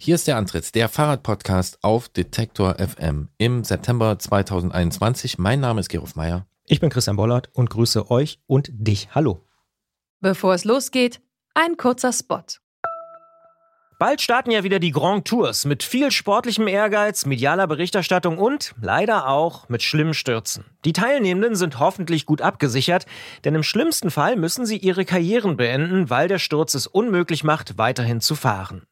Hier ist der Antritt, der Fahrradpodcast auf Detektor FM im September 2021. Mein Name ist Gerolf Meyer. Ich bin Christian Bollert und grüße euch und dich. Hallo. Bevor es losgeht, ein kurzer Spot. Bald starten ja wieder die Grand Tours mit viel sportlichem Ehrgeiz, medialer Berichterstattung und leider auch mit schlimmen Stürzen. Die Teilnehmenden sind hoffentlich gut abgesichert, denn im schlimmsten Fall müssen sie ihre Karrieren beenden, weil der Sturz es unmöglich macht, weiterhin zu fahren.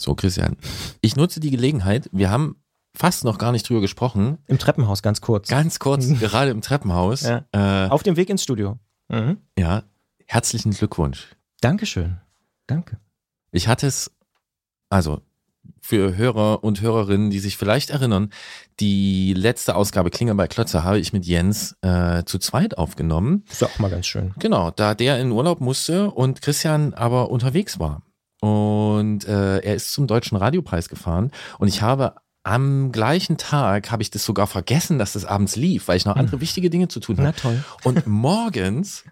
So, Christian, ich nutze die Gelegenheit. Wir haben fast noch gar nicht drüber gesprochen. Im Treppenhaus ganz kurz. Ganz kurz, gerade im Treppenhaus. Ja. Äh, Auf dem Weg ins Studio. Mhm. Ja, herzlichen Glückwunsch. Dankeschön. Danke. Ich hatte es, also für Hörer und Hörerinnen, die sich vielleicht erinnern, die letzte Ausgabe Klinger bei Klötzer habe ich mit Jens äh, zu zweit aufgenommen. Ist auch mal ganz schön. Genau, da der in Urlaub musste und Christian aber unterwegs war. Und äh, er ist zum Deutschen Radiopreis gefahren und ich habe am gleichen Tag habe ich das sogar vergessen, dass das abends lief, weil ich noch andere hm. wichtige Dinge zu tun hatte. Na toll. Und morgens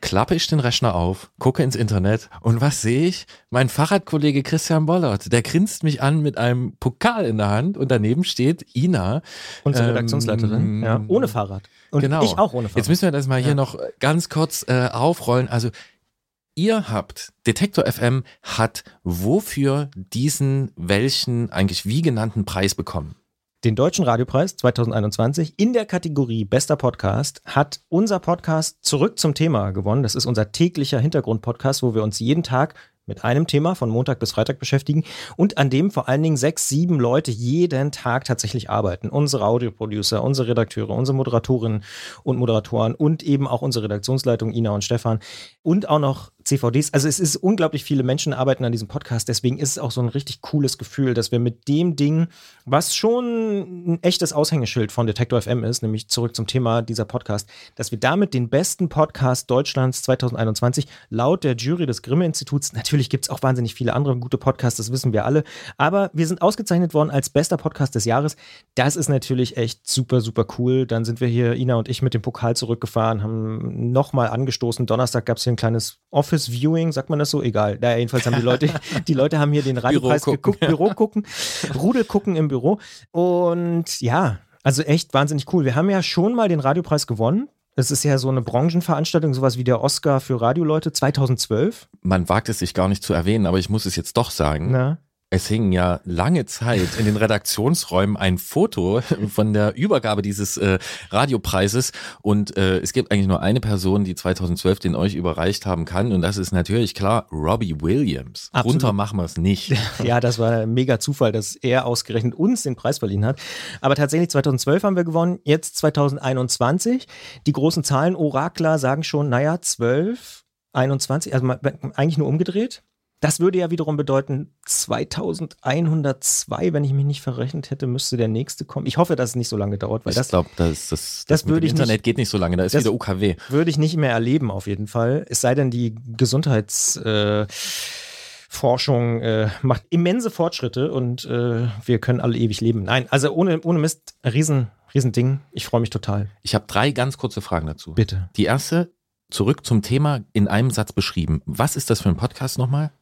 klappe ich den Rechner auf, gucke ins Internet und was sehe ich? Mein Fahrradkollege Christian Bollert, der grinst mich an mit einem Pokal in der Hand und daneben steht Ina. Unsere ähm, Redaktionsleiterin, ja, ohne Fahrrad. Und genau. ich auch ohne Fahrrad. Jetzt müssen wir das mal hier ja. noch ganz kurz äh, aufrollen. Also ihr habt, Detektor FM hat wofür diesen welchen eigentlich wie genannten Preis bekommen? Den Deutschen Radiopreis 2021 in der Kategorie Bester Podcast hat unser Podcast zurück zum Thema gewonnen. Das ist unser täglicher Hintergrundpodcast, wo wir uns jeden Tag mit einem Thema von Montag bis Freitag beschäftigen und an dem vor allen Dingen sechs, sieben Leute jeden Tag tatsächlich arbeiten. Unsere Audioproducer, unsere Redakteure, unsere Moderatorinnen und Moderatoren und eben auch unsere Redaktionsleitung Ina und Stefan und auch noch CVDs. Also es ist unglaublich viele Menschen arbeiten an diesem Podcast. Deswegen ist es auch so ein richtig cooles Gefühl, dass wir mit dem Ding, was schon ein echtes Aushängeschild von Detektor FM ist, nämlich zurück zum Thema dieser Podcast, dass wir damit den besten Podcast Deutschlands 2021 laut der Jury des Grimme-Instituts, natürlich gibt es auch wahnsinnig viele andere gute Podcasts, das wissen wir alle, aber wir sind ausgezeichnet worden als bester Podcast des Jahres. Das ist natürlich echt super, super cool. Dann sind wir hier, Ina und ich, mit dem Pokal zurückgefahren, haben nochmal angestoßen. Donnerstag gab es hier ein kleines Office Office Viewing, sagt man das so? Egal. Da jedenfalls haben die Leute, die Leute haben hier den Radiopreis Büro geguckt, Büro gucken, Rudel gucken im Büro. Und ja, also echt wahnsinnig cool. Wir haben ja schon mal den Radiopreis gewonnen. Es ist ja so eine Branchenveranstaltung, sowas wie der Oscar für Radioleute 2012. Man wagt es sich gar nicht zu erwähnen, aber ich muss es jetzt doch sagen. Na? Es hing ja lange Zeit in den Redaktionsräumen ein Foto von der Übergabe dieses äh, Radiopreises und äh, es gibt eigentlich nur eine Person, die 2012 den euch überreicht haben kann und das ist natürlich klar Robbie Williams. Absolut. Runter machen wir es nicht. Ja, das war ein mega Zufall, dass er ausgerechnet uns den Preis verliehen hat. Aber tatsächlich 2012 haben wir gewonnen, jetzt 2021. Die großen Zahlen, Orakler sagen schon, naja, 12, 21, also eigentlich nur umgedreht. Das würde ja wiederum bedeuten, 2102, wenn ich mich nicht verrechnet hätte, müsste der nächste kommen. Ich hoffe, dass es nicht so lange dauert, weil ich das. glaube, das, das, das, das würde ich Internet nicht, geht nicht so lange, da ist wieder UKW. Würde ich nicht mehr erleben, auf jeden Fall. Es sei denn, die Gesundheitsforschung Äh, äh, macht immense Fortschritte und äh, wir können alle ewig leben. Nein, also ohne, ohne Mist, riesen, riesen Ding. Ich freue mich total. Ich habe drei ganz kurze Fragen dazu. Bitte. Die erste, zurück zum Thema in einem Satz beschrieben. Was ist das für ein Podcast nochmal?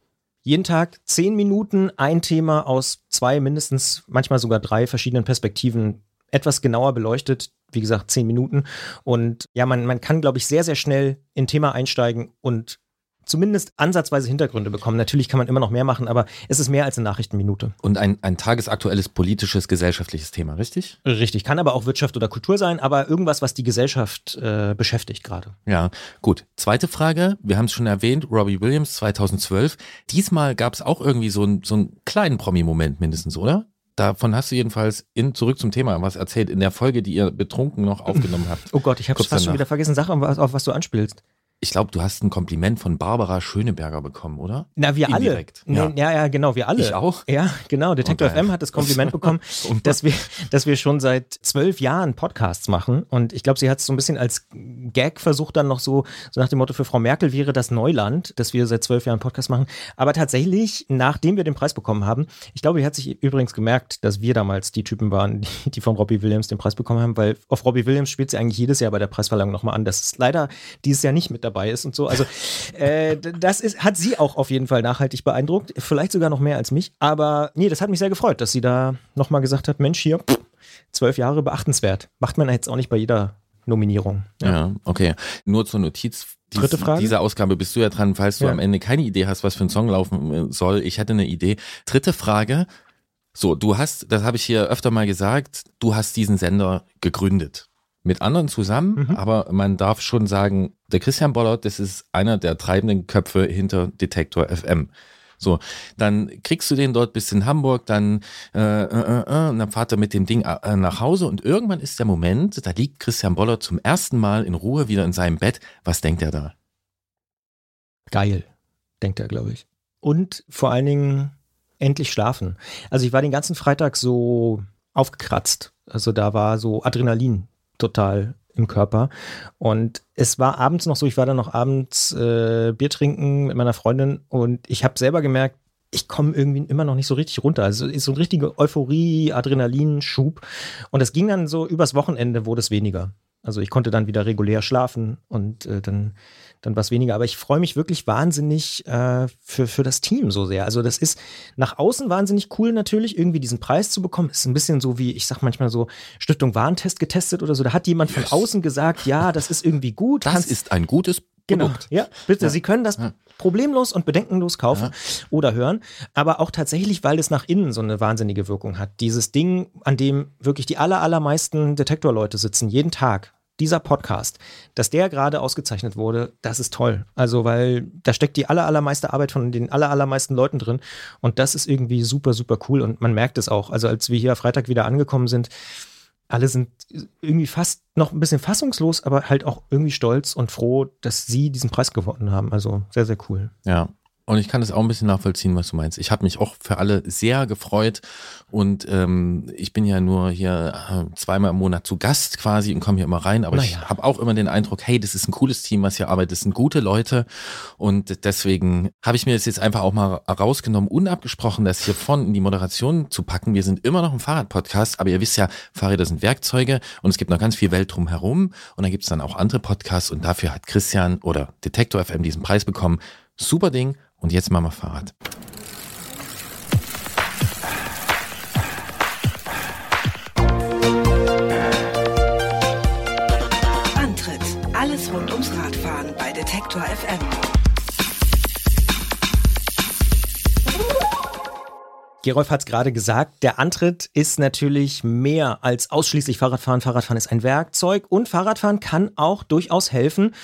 Jeden Tag zehn Minuten, ein Thema aus zwei, mindestens, manchmal sogar drei verschiedenen Perspektiven etwas genauer beleuchtet. Wie gesagt, zehn Minuten. Und ja, man, man kann, glaube ich, sehr, sehr schnell in ein Thema einsteigen und zumindest ansatzweise Hintergründe bekommen. Natürlich kann man immer noch mehr machen, aber es ist mehr als eine Nachrichtenminute. Und ein, ein tagesaktuelles politisches, gesellschaftliches Thema, richtig? Richtig, kann aber auch Wirtschaft oder Kultur sein, aber irgendwas, was die Gesellschaft äh, beschäftigt gerade. Ja, gut. Zweite Frage, wir haben es schon erwähnt, Robbie Williams 2012. Diesmal gab es auch irgendwie so, ein, so einen kleinen Promi-Moment mindestens, oder? Davon hast du jedenfalls in, zurück zum Thema was erzählt in der Folge, die ihr betrunken noch aufgenommen habt. Oh Gott, ich habe fast schon wieder vergessen, Sache, auf was du anspielst. Ich glaube, du hast ein Kompliment von Barbara Schöneberger bekommen, oder? Na, wir Indirekt. alle. Ja. ja, ja, genau, wir alle. Ich auch? Ja, genau. Detektor. FM hat das Kompliment bekommen, dass wir, dass wir schon seit zwölf Jahren Podcasts machen. Und ich glaube, sie hat es so ein bisschen als Gag versucht, dann noch so, so nach dem Motto, für Frau Merkel wäre das Neuland, dass wir seit zwölf Jahren Podcasts machen. Aber tatsächlich, nachdem wir den Preis bekommen haben, ich glaube, sie hat sich übrigens gemerkt, dass wir damals die Typen waren, die, die von Robbie Williams den Preis bekommen haben, weil auf Robbie Williams spielt sie eigentlich jedes Jahr bei der Preisverleihung nochmal an. Das ist leider dieses Jahr nicht mit dabei ist und so. Also äh, das ist, hat sie auch auf jeden Fall nachhaltig beeindruckt. Vielleicht sogar noch mehr als mich. Aber nee, das hat mich sehr gefreut, dass sie da nochmal gesagt hat, Mensch, hier, zwölf Jahre beachtenswert. Macht man jetzt auch nicht bei jeder Nominierung. Ja, ja okay. Nur zur Notiz. Dies, Dritte Frage. Diese Ausgabe bist du ja dran, falls du ja. am Ende keine Idee hast, was für ein Song laufen äh, soll. Ich hätte eine Idee. Dritte Frage. So, du hast, das habe ich hier öfter mal gesagt, du hast diesen Sender gegründet mit anderen zusammen, mhm. aber man darf schon sagen, der Christian Bollert, das ist einer der treibenden Köpfe hinter Detektor FM. So, dann kriegst du den dort bis in Hamburg, dann, äh, äh, äh, und dann fahrt er mit dem Ding äh, nach Hause und irgendwann ist der Moment, da liegt Christian Bollert zum ersten Mal in Ruhe wieder in seinem Bett. Was denkt er da? Geil, denkt er, glaube ich. Und vor allen Dingen endlich schlafen. Also ich war den ganzen Freitag so aufgekratzt. Also da war so Adrenalin total im Körper. Und es war abends noch so, ich war dann noch abends äh, Bier trinken mit meiner Freundin und ich habe selber gemerkt, ich komme irgendwie immer noch nicht so richtig runter. Also ist so ein richtiger Euphorie, Adrenalinschub. Und es ging dann so übers Wochenende wurde es weniger. Also ich konnte dann wieder regulär schlafen und äh, dann dann was weniger. Aber ich freue mich wirklich wahnsinnig äh, für, für das Team so sehr. Also das ist nach außen wahnsinnig cool natürlich, irgendwie diesen Preis zu bekommen. Ist ein bisschen so wie, ich sag manchmal so, Stiftung Warentest getestet oder so. Da hat jemand yes. von außen gesagt, ja, das ist irgendwie gut. Das Kannst, ist ein gutes Genau, ja, bitte. Ja. Sie können das ja. problemlos und bedenkenlos kaufen ja. oder hören, aber auch tatsächlich, weil es nach innen so eine wahnsinnige Wirkung hat. Dieses Ding, an dem wirklich die aller, allermeisten Detektorleute sitzen, jeden Tag dieser Podcast, dass der gerade ausgezeichnet wurde, das ist toll. Also, weil da steckt die aller, allermeiste Arbeit von den aller, allermeisten Leuten drin. Und das ist irgendwie super, super cool. Und man merkt es auch. Also, als wir hier Freitag wieder angekommen sind, alle sind irgendwie fast noch ein bisschen fassungslos, aber halt auch irgendwie stolz und froh, dass sie diesen Preis gewonnen haben. Also sehr, sehr cool. Ja, und ich kann das auch ein bisschen nachvollziehen, was du meinst. Ich habe mich auch für alle sehr gefreut und ähm, ich bin ja nur hier äh, zweimal im Monat zu Gast quasi und komme hier immer rein, aber naja. ich habe auch immer den Eindruck, hey, das ist ein cooles Team, was hier arbeitet, das sind gute Leute und deswegen habe ich mir das jetzt einfach auch mal rausgenommen, unabgesprochen, das hier von in die Moderation zu packen. Wir sind immer noch ein Fahrradpodcast, aber ihr wisst ja, Fahrräder sind Werkzeuge und es gibt noch ganz viel Welt drumherum und dann gibt es dann auch andere Podcasts und dafür hat Christian oder Detektor FM diesen Preis bekommen. Super Ding und jetzt machen wir Fahrrad. Antritt: Alles rund ums Radfahren bei Detektor FM. Gerolf hat es gerade gesagt, der Antritt ist natürlich mehr als ausschließlich Fahrradfahren. Fahrradfahren ist ein Werkzeug und Fahrradfahren kann auch durchaus helfen,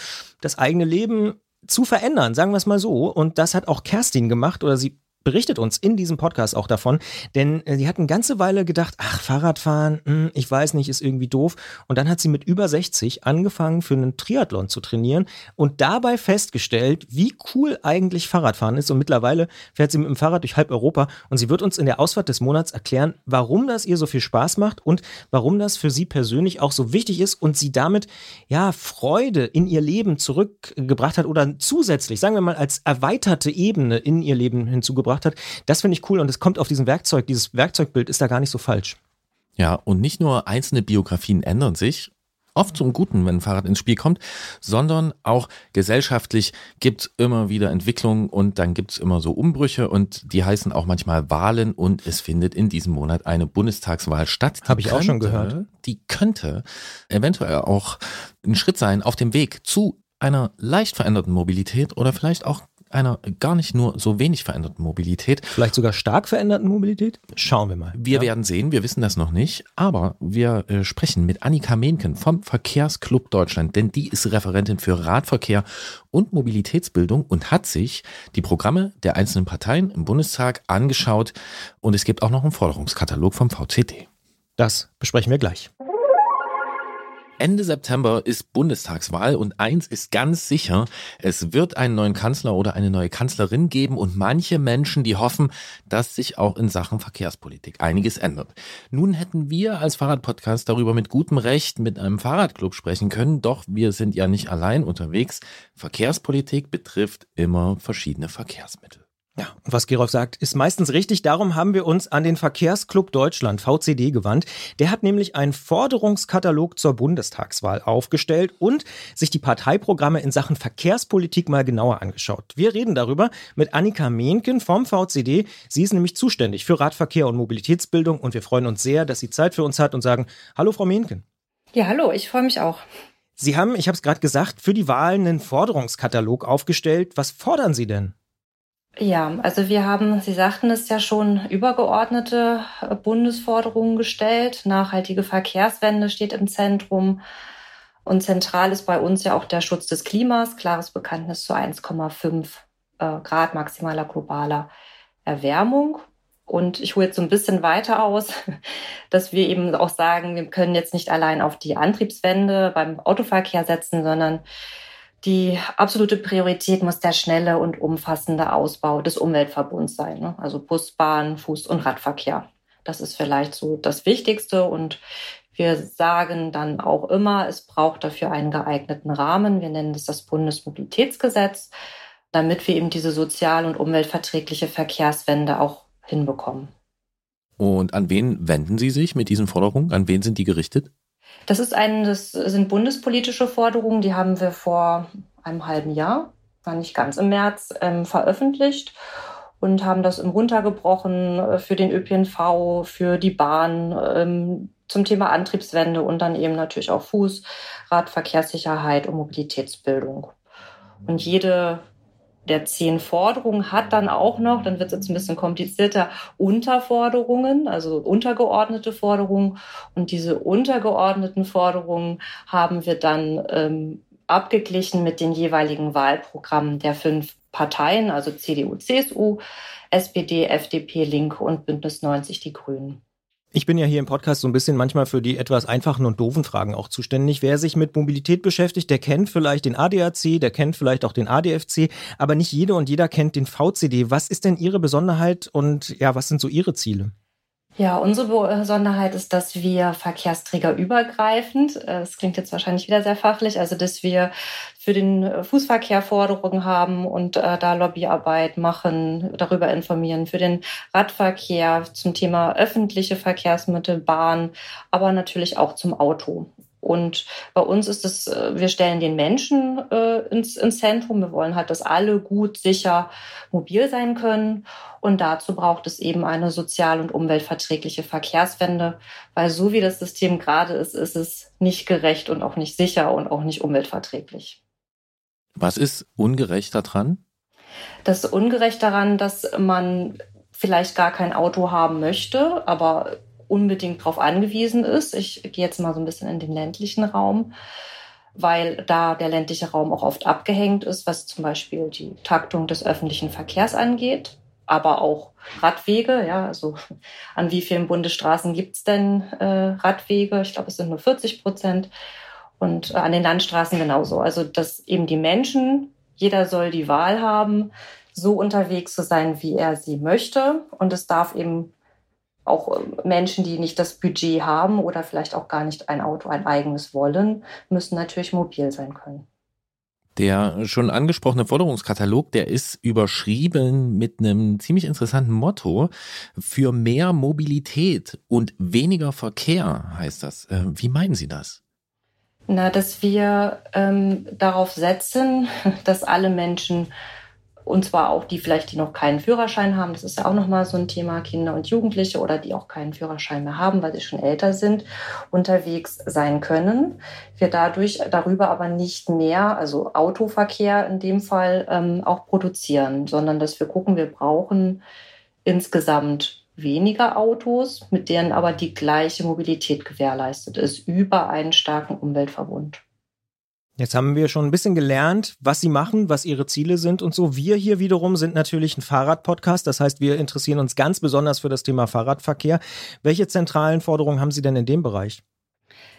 das eigene Leben zu verändern, sagen wir es mal so. Und das hat auch Kerstin gemacht oder sie berichtet uns in diesem Podcast auch davon, denn äh, sie hat eine ganze Weile gedacht, ach, Fahrradfahren, hm, ich weiß nicht, ist irgendwie doof. Und dann hat sie mit über 60 angefangen, für einen Triathlon zu trainieren und dabei festgestellt, wie cool eigentlich Fahrradfahren ist. Und mittlerweile fährt sie mit dem Fahrrad durch halb Europa und sie wird uns in der Ausfahrt des Monats erklären, warum das ihr so viel Spaß macht und warum das für sie persönlich auch so wichtig ist und sie damit ja Freude in ihr Leben zurückgebracht hat oder zusätzlich, sagen wir mal, als erweiterte Ebene in ihr Leben hinzugebracht gebracht hat. Das finde ich cool und es kommt auf diesem Werkzeug, dieses Werkzeugbild ist da gar nicht so falsch. Ja, und nicht nur einzelne Biografien ändern sich, oft zum Guten, wenn ein Fahrrad ins Spiel kommt, sondern auch gesellschaftlich gibt es immer wieder Entwicklungen und dann gibt es immer so Umbrüche und die heißen auch manchmal Wahlen und es findet in diesem Monat eine Bundestagswahl statt. Habe ich könnte, auch schon gehört. Die könnte eventuell auch ein Schritt sein auf dem Weg zu einer leicht veränderten Mobilität oder vielleicht auch einer gar nicht nur so wenig veränderten Mobilität. Vielleicht sogar stark veränderten Mobilität? Schauen wir mal. Wir ja. werden sehen, wir wissen das noch nicht, aber wir äh, sprechen mit Annika Mehnken vom Verkehrsclub Deutschland, denn die ist Referentin für Radverkehr und Mobilitätsbildung und hat sich die Programme der einzelnen Parteien im Bundestag angeschaut und es gibt auch noch einen Forderungskatalog vom VCD. Das besprechen wir gleich. Ende September ist Bundestagswahl und eins ist ganz sicher, es wird einen neuen Kanzler oder eine neue Kanzlerin geben und manche Menschen, die hoffen, dass sich auch in Sachen Verkehrspolitik einiges ändert. Nun hätten wir als Fahrradpodcast darüber mit gutem Recht mit einem Fahrradclub sprechen können, doch wir sind ja nicht allein unterwegs. Verkehrspolitik betrifft immer verschiedene Verkehrsmittel. Ja, und was Gerolf sagt, ist meistens richtig. Darum haben wir uns an den Verkehrsclub Deutschland, VCD, gewandt. Der hat nämlich einen Forderungskatalog zur Bundestagswahl aufgestellt und sich die Parteiprogramme in Sachen Verkehrspolitik mal genauer angeschaut. Wir reden darüber mit Annika Mehnken vom VCD. Sie ist nämlich zuständig für Radverkehr und Mobilitätsbildung und wir freuen uns sehr, dass sie Zeit für uns hat und sagen, hallo Frau Mehnken. Ja, hallo, ich freue mich auch. Sie haben, ich habe es gerade gesagt, für die Wahlen einen Forderungskatalog aufgestellt. Was fordern Sie denn? Ja, also wir haben, Sie sagten es ja schon, übergeordnete äh, Bundesforderungen gestellt. Nachhaltige Verkehrswende steht im Zentrum. Und zentral ist bei uns ja auch der Schutz des Klimas, klares Bekanntnis zu 1,5 äh, Grad maximaler globaler Erwärmung. Und ich hole jetzt so ein bisschen weiter aus, dass wir eben auch sagen, wir können jetzt nicht allein auf die Antriebswende beim Autoverkehr setzen, sondern die absolute Priorität muss der schnelle und umfassende Ausbau des Umweltverbunds sein. Ne? Also Bus, Bahn, Fuß- und Radverkehr. Das ist vielleicht so das Wichtigste. Und wir sagen dann auch immer, es braucht dafür einen geeigneten Rahmen. Wir nennen es das Bundesmobilitätsgesetz, damit wir eben diese sozial- und umweltverträgliche Verkehrswende auch hinbekommen. Und an wen wenden Sie sich mit diesen Forderungen? An wen sind die gerichtet? Das ist ein, das sind bundespolitische Forderungen, die haben wir vor einem halben Jahr, war nicht ganz im März, ähm, veröffentlicht und haben das runtergebrochen äh, für den ÖPNV, für die Bahn, ähm, zum Thema Antriebswende und dann eben natürlich auch Fuß, Radverkehrssicherheit und Mobilitätsbildung. Und jede der zehn Forderungen hat dann auch noch, dann wird es jetzt ein bisschen komplizierter, Unterforderungen, also untergeordnete Forderungen. Und diese untergeordneten Forderungen haben wir dann ähm, abgeglichen mit den jeweiligen Wahlprogrammen der fünf Parteien, also CDU, CSU, SPD, FDP, Linke und Bündnis 90 Die Grünen. Ich bin ja hier im Podcast so ein bisschen manchmal für die etwas einfachen und doofen Fragen auch zuständig. Wer sich mit Mobilität beschäftigt, der kennt vielleicht den ADAC, der kennt vielleicht auch den ADFC, aber nicht jede und jeder kennt den VCD. Was ist denn Ihre Besonderheit und ja, was sind so Ihre Ziele? Ja, unsere Besonderheit ist, dass wir verkehrsträgerübergreifend, äh, es klingt jetzt wahrscheinlich wieder sehr fachlich, also dass wir für den äh, Fußverkehr Forderungen haben und äh, da Lobbyarbeit machen, darüber informieren, für den Radverkehr zum Thema öffentliche Verkehrsmittel, Bahn, aber natürlich auch zum Auto. Und bei uns ist es, äh, wir stellen den Menschen äh, ins, ins Zentrum. Wir wollen halt, dass alle gut, sicher, mobil sein können. Und dazu braucht es eben eine sozial- und umweltverträgliche Verkehrswende, weil so wie das System gerade ist, ist es nicht gerecht und auch nicht sicher und auch nicht umweltverträglich. Was ist ungerecht daran? Das ist ungerecht daran, dass man vielleicht gar kein Auto haben möchte, aber unbedingt darauf angewiesen ist. Ich gehe jetzt mal so ein bisschen in den ländlichen Raum, weil da der ländliche Raum auch oft abgehängt ist, was zum Beispiel die Taktung des öffentlichen Verkehrs angeht, aber auch Radwege. Ja, also an wie vielen Bundesstraßen gibt es denn äh, Radwege? Ich glaube, es sind nur 40 Prozent. Und äh, an den Landstraßen genauso. Also, dass eben die Menschen, jeder soll die Wahl haben, so unterwegs zu sein, wie er sie möchte. Und es darf eben auch äh, Menschen, die nicht das Budget haben oder vielleicht auch gar nicht ein Auto, ein eigenes wollen, müssen natürlich mobil sein können. Der schon angesprochene Forderungskatalog, der ist überschrieben mit einem ziemlich interessanten Motto. Für mehr Mobilität und weniger Verkehr heißt das. Äh, wie meinen Sie das? Na, dass wir ähm, darauf setzen, dass alle Menschen und zwar auch die vielleicht, die noch keinen Führerschein haben. Das ist ja auch nochmal so ein Thema, Kinder und Jugendliche oder die auch keinen Führerschein mehr haben, weil sie schon älter sind, unterwegs sein können. Wir dadurch darüber aber nicht mehr, also Autoverkehr in dem Fall, ähm, auch produzieren, sondern dass wir gucken, wir brauchen insgesamt weniger Autos, mit denen aber die gleiche Mobilität gewährleistet ist, über einen starken Umweltverbund. Jetzt haben wir schon ein bisschen gelernt, was Sie machen, was Ihre Ziele sind und so. Wir hier wiederum sind natürlich ein Fahrradpodcast. Das heißt, wir interessieren uns ganz besonders für das Thema Fahrradverkehr. Welche zentralen Forderungen haben Sie denn in dem Bereich?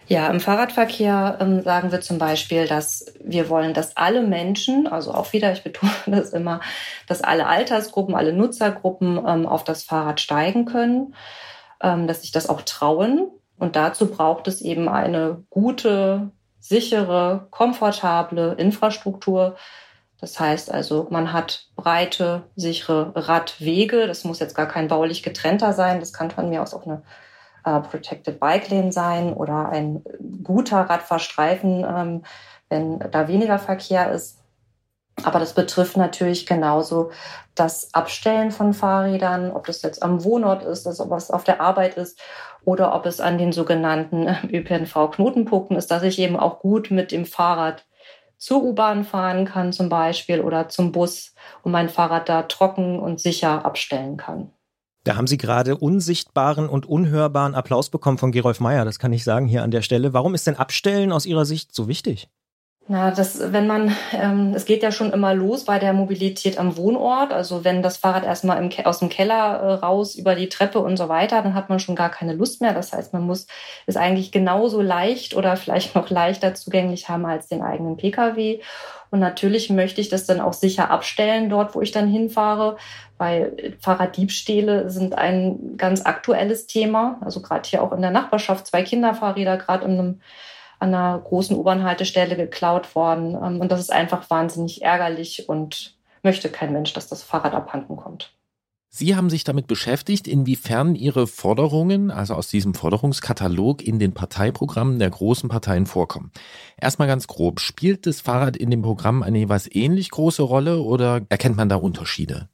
Ja, im Fahrradverkehr ähm, sagen wir zum Beispiel, dass wir wollen, dass alle Menschen, also auch wieder, ich betone das immer, dass alle Altersgruppen, alle Nutzergruppen ähm, auf das Fahrrad steigen können, ähm, dass sich das auch trauen. Und dazu braucht es eben eine gute, sichere, komfortable Infrastruktur. Das heißt also, man hat breite, sichere Radwege. Das muss jetzt gar kein baulich getrennter sein. Das kann von mir aus auch eine äh, Protected Bike Lane sein oder ein guter Radfahrstreifen, ähm, wenn da weniger Verkehr ist. Aber das betrifft natürlich genauso das Abstellen von Fahrrädern, ob das jetzt am Wohnort ist, ob es auf der Arbeit ist oder ob es an den sogenannten ÖPNV-Knotenpunkten ist, dass ich eben auch gut mit dem Fahrrad zur U-Bahn fahren kann zum Beispiel oder zum Bus und mein Fahrrad da trocken und sicher abstellen kann. Da haben Sie gerade unsichtbaren und unhörbaren Applaus bekommen von Gerolf Meyer, das kann ich sagen hier an der Stelle. Warum ist denn Abstellen aus Ihrer Sicht so wichtig? Na, das, wenn man, ähm, es geht ja schon immer los bei der Mobilität am Wohnort. Also wenn das Fahrrad erstmal im, aus dem Keller äh, raus über die Treppe und so weiter, dann hat man schon gar keine Lust mehr. Das heißt, man muss es eigentlich genauso leicht oder vielleicht noch leichter zugänglich haben als den eigenen Pkw. Und natürlich möchte ich das dann auch sicher abstellen dort, wo ich dann hinfahre, weil Fahrraddiebstähle sind ein ganz aktuelles Thema. Also gerade hier auch in der Nachbarschaft zwei Kinderfahrräder gerade in einem an einer großen U-Bahn-Haltestelle geklaut worden. Ähm, und das ist einfach wahnsinnig ärgerlich und möchte kein Mensch, dass das Fahrrad abhanden kommt. Sie haben sich damit beschäftigt, inwiefern Ihre Forderungen, also aus diesem Forderungskatalog, in den Parteiprogrammen der großen Parteien vorkommen. Erstmal ganz grob, spielt das Fahrrad in dem Programm eine jeweils ähnlich große Rolle oder erkennt man da Unterschiede?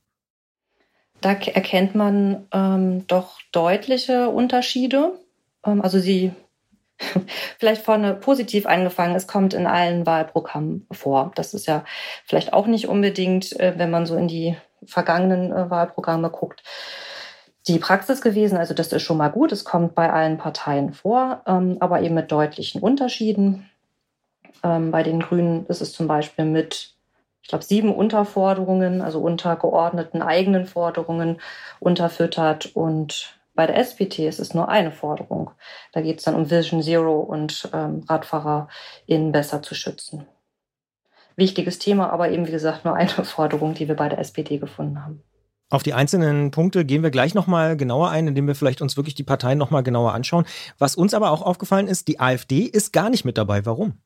Da erkennt man ähm, doch deutliche Unterschiede. Ähm, also sie vielleicht vorne positiv angefangen, es kommt in allen Wahlprogrammen vor. Das ist ja vielleicht auch nicht unbedingt, äh, wenn man so in die vergangenen äh, Wahlprogramme guckt, die Praxis gewesen. Also das ist schon mal gut. Es kommt bei allen Parteien vor, ähm, aber eben mit deutlichen Unterschieden. Ähm, bei den Grünen ist es zum Beispiel mit, ich glaube, sieben Unterforderungen, also untergeordneten eigenen Forderungen unterfüttert und bei der SPT ist es nur eine Forderung. Da geht es dann um Vision Zero und ähm, RadfahrerInnen besser zu schützen. Wichtiges Thema, aber eben wie gesagt nur eine Forderung, die wir bei der SPD gefunden haben. Auf die einzelnen Punkte gehen wir gleich nochmal genauer ein, indem wir vielleicht uns wirklich die Parteien nochmal genauer anschauen. Was uns aber auch aufgefallen ist, die AfD ist gar nicht mit dabei. Warum?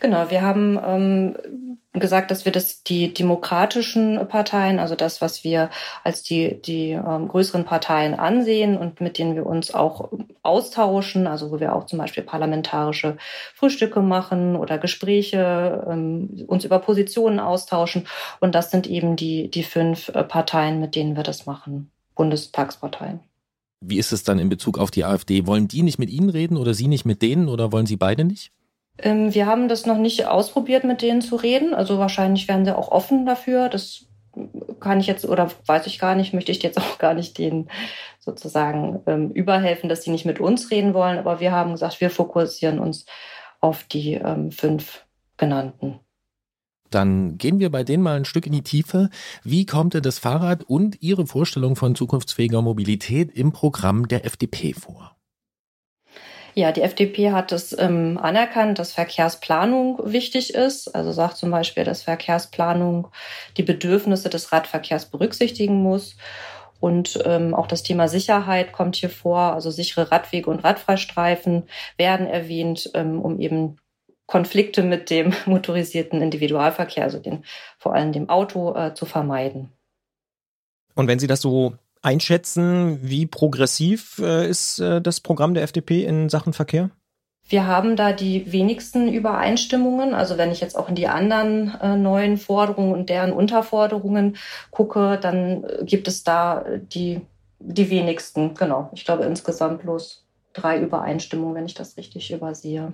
Genau, wir haben ähm, gesagt, dass wir das die demokratischen Parteien, also das, was wir als die, die ähm, größeren Parteien ansehen und mit denen wir uns auch austauschen, also wo wir auch zum Beispiel parlamentarische Frühstücke machen oder Gespräche, ähm, uns über Positionen austauschen. Und das sind eben die, die fünf äh, Parteien, mit denen wir das machen, Bundestagsparteien. Wie ist es dann in Bezug auf die AfD? Wollen die nicht mit Ihnen reden oder Sie nicht mit denen oder wollen Sie beide nicht? Ähm, wir haben das noch nicht ausprobiert, mit denen zu reden. Also wahrscheinlich wären sie auch offen dafür. Das kann ich jetzt oder weiß ich gar nicht, möchte ich jetzt auch gar nicht denen sozusagen ähm, überhelfen, dass sie nicht mit uns reden wollen. Aber wir haben gesagt, wir fokussieren uns auf die ähm, fünf genannten. Dann gehen wir bei denen mal ein Stück in die Tiefe. Wie kommt denn das Fahrrad und Ihre Vorstellung von zukunftsfähiger Mobilität im Programm der FDP vor? Ja, die FDP hat es ähm, anerkannt, dass Verkehrsplanung wichtig ist. Also sagt zum Beispiel, dass Verkehrsplanung die Bedürfnisse des Radverkehrs berücksichtigen muss. Und ähm, auch das Thema Sicherheit kommt hier vor. Also sichere Radwege und Radfreistreifen werden erwähnt, ähm, um eben Konflikte mit dem motorisierten Individualverkehr, also den, vor allem dem Auto, äh, zu vermeiden. Und wenn Sie das so einschätzen, wie progressiv äh, ist äh, das Programm der FDP in Sachen Verkehr? Wir haben da die wenigsten Übereinstimmungen. Also wenn ich jetzt auch in die anderen äh, neuen Forderungen und deren Unterforderungen gucke, dann äh, gibt es da die, die wenigsten. Genau. Ich glaube insgesamt bloß drei Übereinstimmungen, wenn ich das richtig übersehe.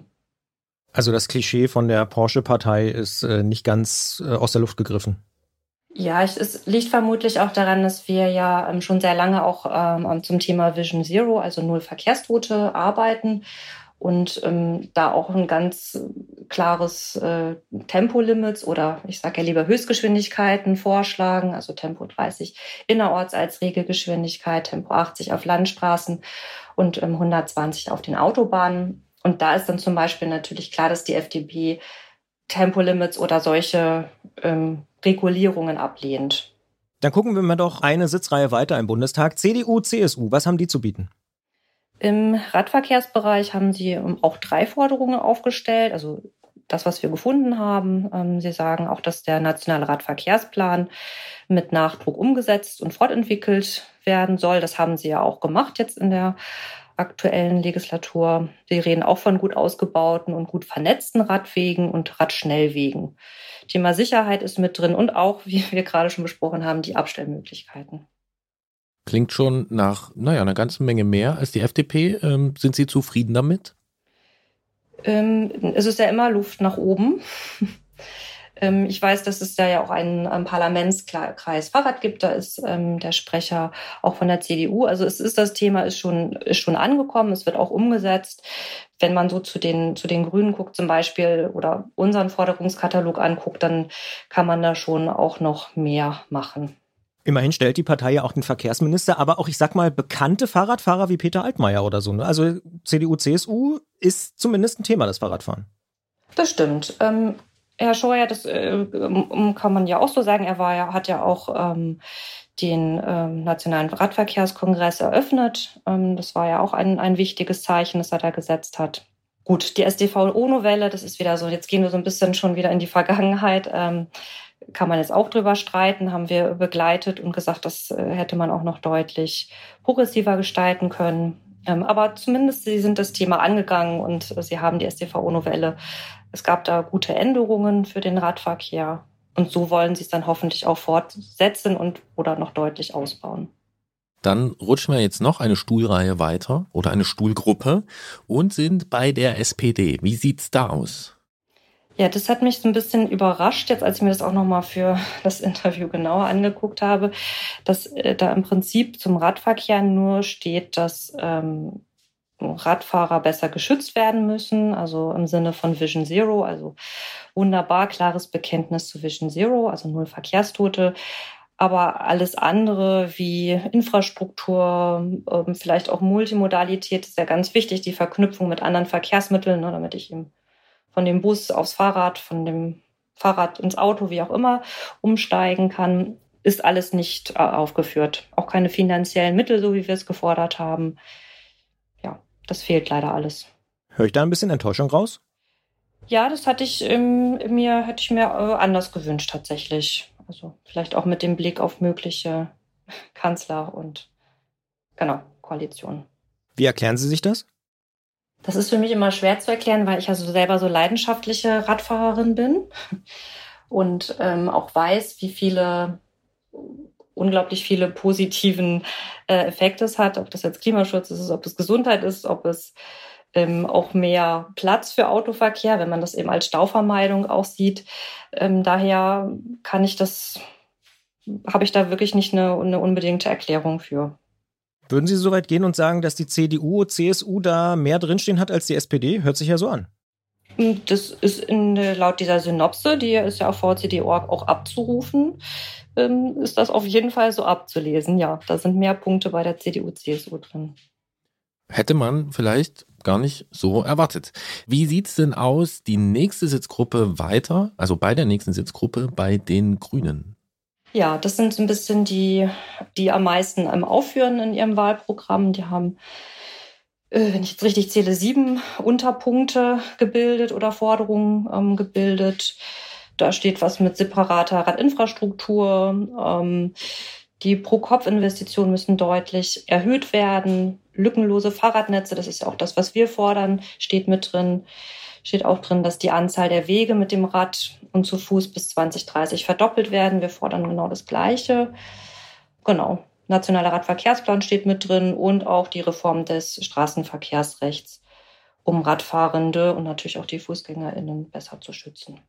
Also das Klischee von der Porsche-Partei ist äh, nicht ganz äh, aus der Luft gegriffen. Ja, es liegt vermutlich auch daran, dass wir ja ähm, schon sehr lange auch ähm, zum Thema Vision Zero, also Null Verkehrstote, arbeiten und ähm, da auch ein ganz klares äh, Tempolimits oder ich sage ja lieber Höchstgeschwindigkeiten vorschlagen, also Tempo 30 innerorts als Regelgeschwindigkeit, Tempo 80 auf Landstraßen und ähm, 120 auf den Autobahnen. Und da ist dann zum Beispiel natürlich klar, dass die FDP Tempolimits oder solche ähm, Regulierungen ablehnt. Dann gucken wir mal doch eine Sitzreihe weiter im Bundestag. CDU, CSU, was haben die zu bieten? Im Radverkehrsbereich haben sie ähm, auch drei Forderungen aufgestellt. Also das, was wir gefunden haben. Ähm, sie sagen auch, dass der nationale Radverkehrsplan mit Nachdruck umgesetzt und fortentwickelt werden soll. Das haben sie ja auch gemacht jetzt in der aktuellen Legislatur. Sie reden auch von gut ausgebauten und gut vernetzten Radwegen und Radschnellwegen. Thema Sicherheit ist mit drin und auch, wie wir gerade schon besprochen haben, die Abstellmöglichkeiten. Klingt schon nach, naja, einer ganzen Menge mehr als die FDP. Ähm, sind Sie zufrieden damit? Ähm, es ist ja immer Luft nach oben. Ähm, ich weiß, dass es da ja auch einen, einen Parlamentskreis Fahrrad gibt. Da ist ähm, der Sprecher auch von der CDU. Also es ist das Thema ist schon ist schon angekommen. Es wird auch umgesetzt. Wenn man so zu den zu den Grünen guckt zum Beispiel oder unseren Forderungskatalog anguckt, dann kann man da schon auch noch mehr machen. Immerhin stellt die Partei ja auch den Verkehrsminister, aber auch, ich sag mal, bekannte Fahrradfahrer wie Peter Altmaier oder so. Ne? Also CDU, CSU ist zumindest ein Thema, das Fahrradfahren. Das stimmt. Ähm, Herr Scheuer, das äh, kann man ja auch so sagen. Er war ja, hat ja auch ähm, den ähm, Nationalen Radverkehrskongress eröffnet. Ähm, das war ja auch ein, ein wichtiges Zeichen, das er da gesetzt hat. Gut, die SDV-ONO-Welle, das ist wieder so, jetzt gehen wir so ein bisschen schon wieder in die Vergangenheit. Ähm, kann man jetzt auch drüber streiten, haben wir begleitet und gesagt, das äh, hätte man auch noch deutlich progressiver gestalten können. Ähm, aber zumindest sie sind das Thema angegangen und sie haben die SDVO-Novelle. Es gab da gute Änderungen für den Radverkehr und so wollen sie es dann hoffentlich auch fortsetzen und oder noch deutlich ausbauen. Dann rutschen wir jetzt noch eine Stuhlreihe weiter oder eine Stuhlgruppe und sind bei der SPD. Wie sieht's da aus? Ja, das hat mich so ein bisschen überrascht, jetzt als ich mir das auch nochmal für das Interview genauer angeguckt habe, dass äh, da im Prinzip zum Radverkehr nur steht, dass ähm, Radfahrer besser geschützt werden müssen, also im Sinne von Vision Zero, also wunderbar klares Bekenntnis zu Vision Zero, also null Verkehrstote. Aber alles andere wie Infrastruktur, ähm, vielleicht auch Multimodalität ist ja ganz wichtig, die Verknüpfung mit anderen Verkehrsmitteln, ne, damit ich eben von dem Bus aufs Fahrrad, von dem Fahrrad ins Auto, wie auch immer, umsteigen kann, ist alles nicht äh, aufgeführt. Auch keine finanziellen Mittel, so wie wir es gefordert haben. Das fehlt leider alles. Höre ich da ein bisschen Enttäuschung raus? Ja, das hatte ich ähm, mir, hätte ich mir äh, anders gewünscht tatsächlich. Also vielleicht auch mit dem Blick auf mögliche Kanzler und genau, Koalitionen. Wie erklären Sie sich das? Das ist für mich immer schwer zu erklären, weil ich also selber so leidenschaftliche Radfahrerin bin und ähm, auch weiß, wie viele unglaublich viele positiven äh, Effekte es hat, ob das jetzt Klimaschutz ist, ob es Gesundheit ist, ob es ähm, auch mehr Platz für Autoverkehr, wenn man das eben als Stauvermeidung auch sieht. Ähm, daher kann ich das, habe ich da wirklich nicht eine, eine unbedingte Erklärung für. Würden Sie so weit gehen und sagen, dass die CDU, CSU da mehr drinstehen hat als die SPD? Hört sich ja so an. Das ist in, laut dieser Synopse, die ist ja auf VCD.org auch abzurufen, ähm, ist das auf jeden Fall so abzulesen. Ja, da sind mehr Punkte bei der CDU, CSU drin. Hätte man vielleicht gar nicht so erwartet. Wie sieht es denn aus, die nächste Sitzgruppe weiter, also bei der nächsten Sitzgruppe bei den Grünen? Ja, das sind so ein bisschen die, die am meisten ähm, aufführen in ihrem Wahlprogramm. Die haben, äh, wenn ich jetzt richtig zähle, sieben Unterpunkte gebildet oder Forderungen ähm, gebildet. Da steht was mit separater Radinfrastruktur. Ähm, die Pro-Kopf-Investitionen müssen deutlich erhöht werden. Lückenlose Fahrradnetze, das ist ja auch das, was wir fordern, steht mit drin steht auch drin, dass die Anzahl der Wege mit dem Rad und zu Fuß bis 2030 verdoppelt werden. Wir fordern genau das Gleiche. Genau. Nationaler Radverkehrsplan steht mit drin und auch die Reform des Straßenverkehrsrechts, um Radfahrende und natürlich auch die FußgängerInnen besser zu schützen.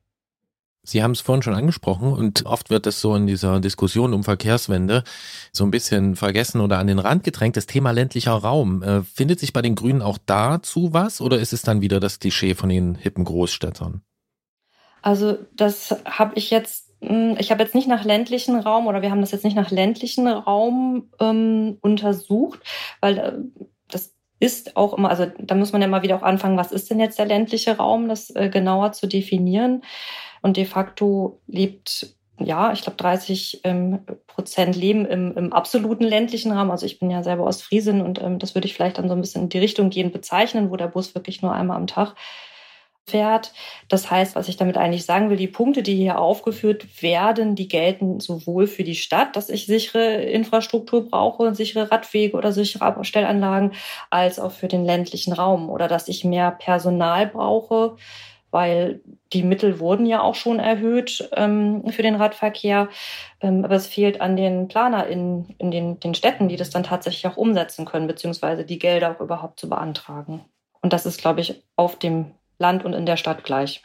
Sie haben es vorhin schon angesprochen und oft wird es so in dieser Diskussion um Verkehrswende so ein bisschen vergessen oder an den Rand gedrängt. Das Thema ländlicher Raum. Äh, findet sich bei den Grünen auch dazu was oder ist es dann wieder das Klischee von den hippen Großstädtern? Also das habe ich jetzt, hm, ich habe jetzt nicht nach ländlichen Raum oder wir haben das jetzt nicht nach ländlichen Raum ähm, untersucht, weil äh, das ist auch immer, also da muss man ja mal wieder auch anfangen, was ist denn jetzt der ländliche Raum, das äh, genauer zu definieren. Und de facto lebt ja, ich glaube, 30 ähm, Prozent leben im, im absoluten ländlichen Raum. Also ich bin ja selber aus Friesen und ähm, das würde ich vielleicht dann so ein bisschen in die Richtung gehen bezeichnen, wo der Bus wirklich nur einmal am Tag fährt. Das heißt, was ich damit eigentlich sagen will, die Punkte, die hier aufgeführt werden, die gelten sowohl für die Stadt, dass ich sichere Infrastruktur brauche, sichere Radwege oder sichere Abstellanlagen, als auch für den ländlichen Raum oder dass ich mehr Personal brauche, weil die Mittel wurden ja auch schon erhöht ähm, für den Radverkehr. Ähm, aber es fehlt an den Planer in, in den, den Städten, die das dann tatsächlich auch umsetzen können, beziehungsweise die Gelder auch überhaupt zu beantragen. Und das ist, glaube ich, auf dem Land und in der Stadt gleich.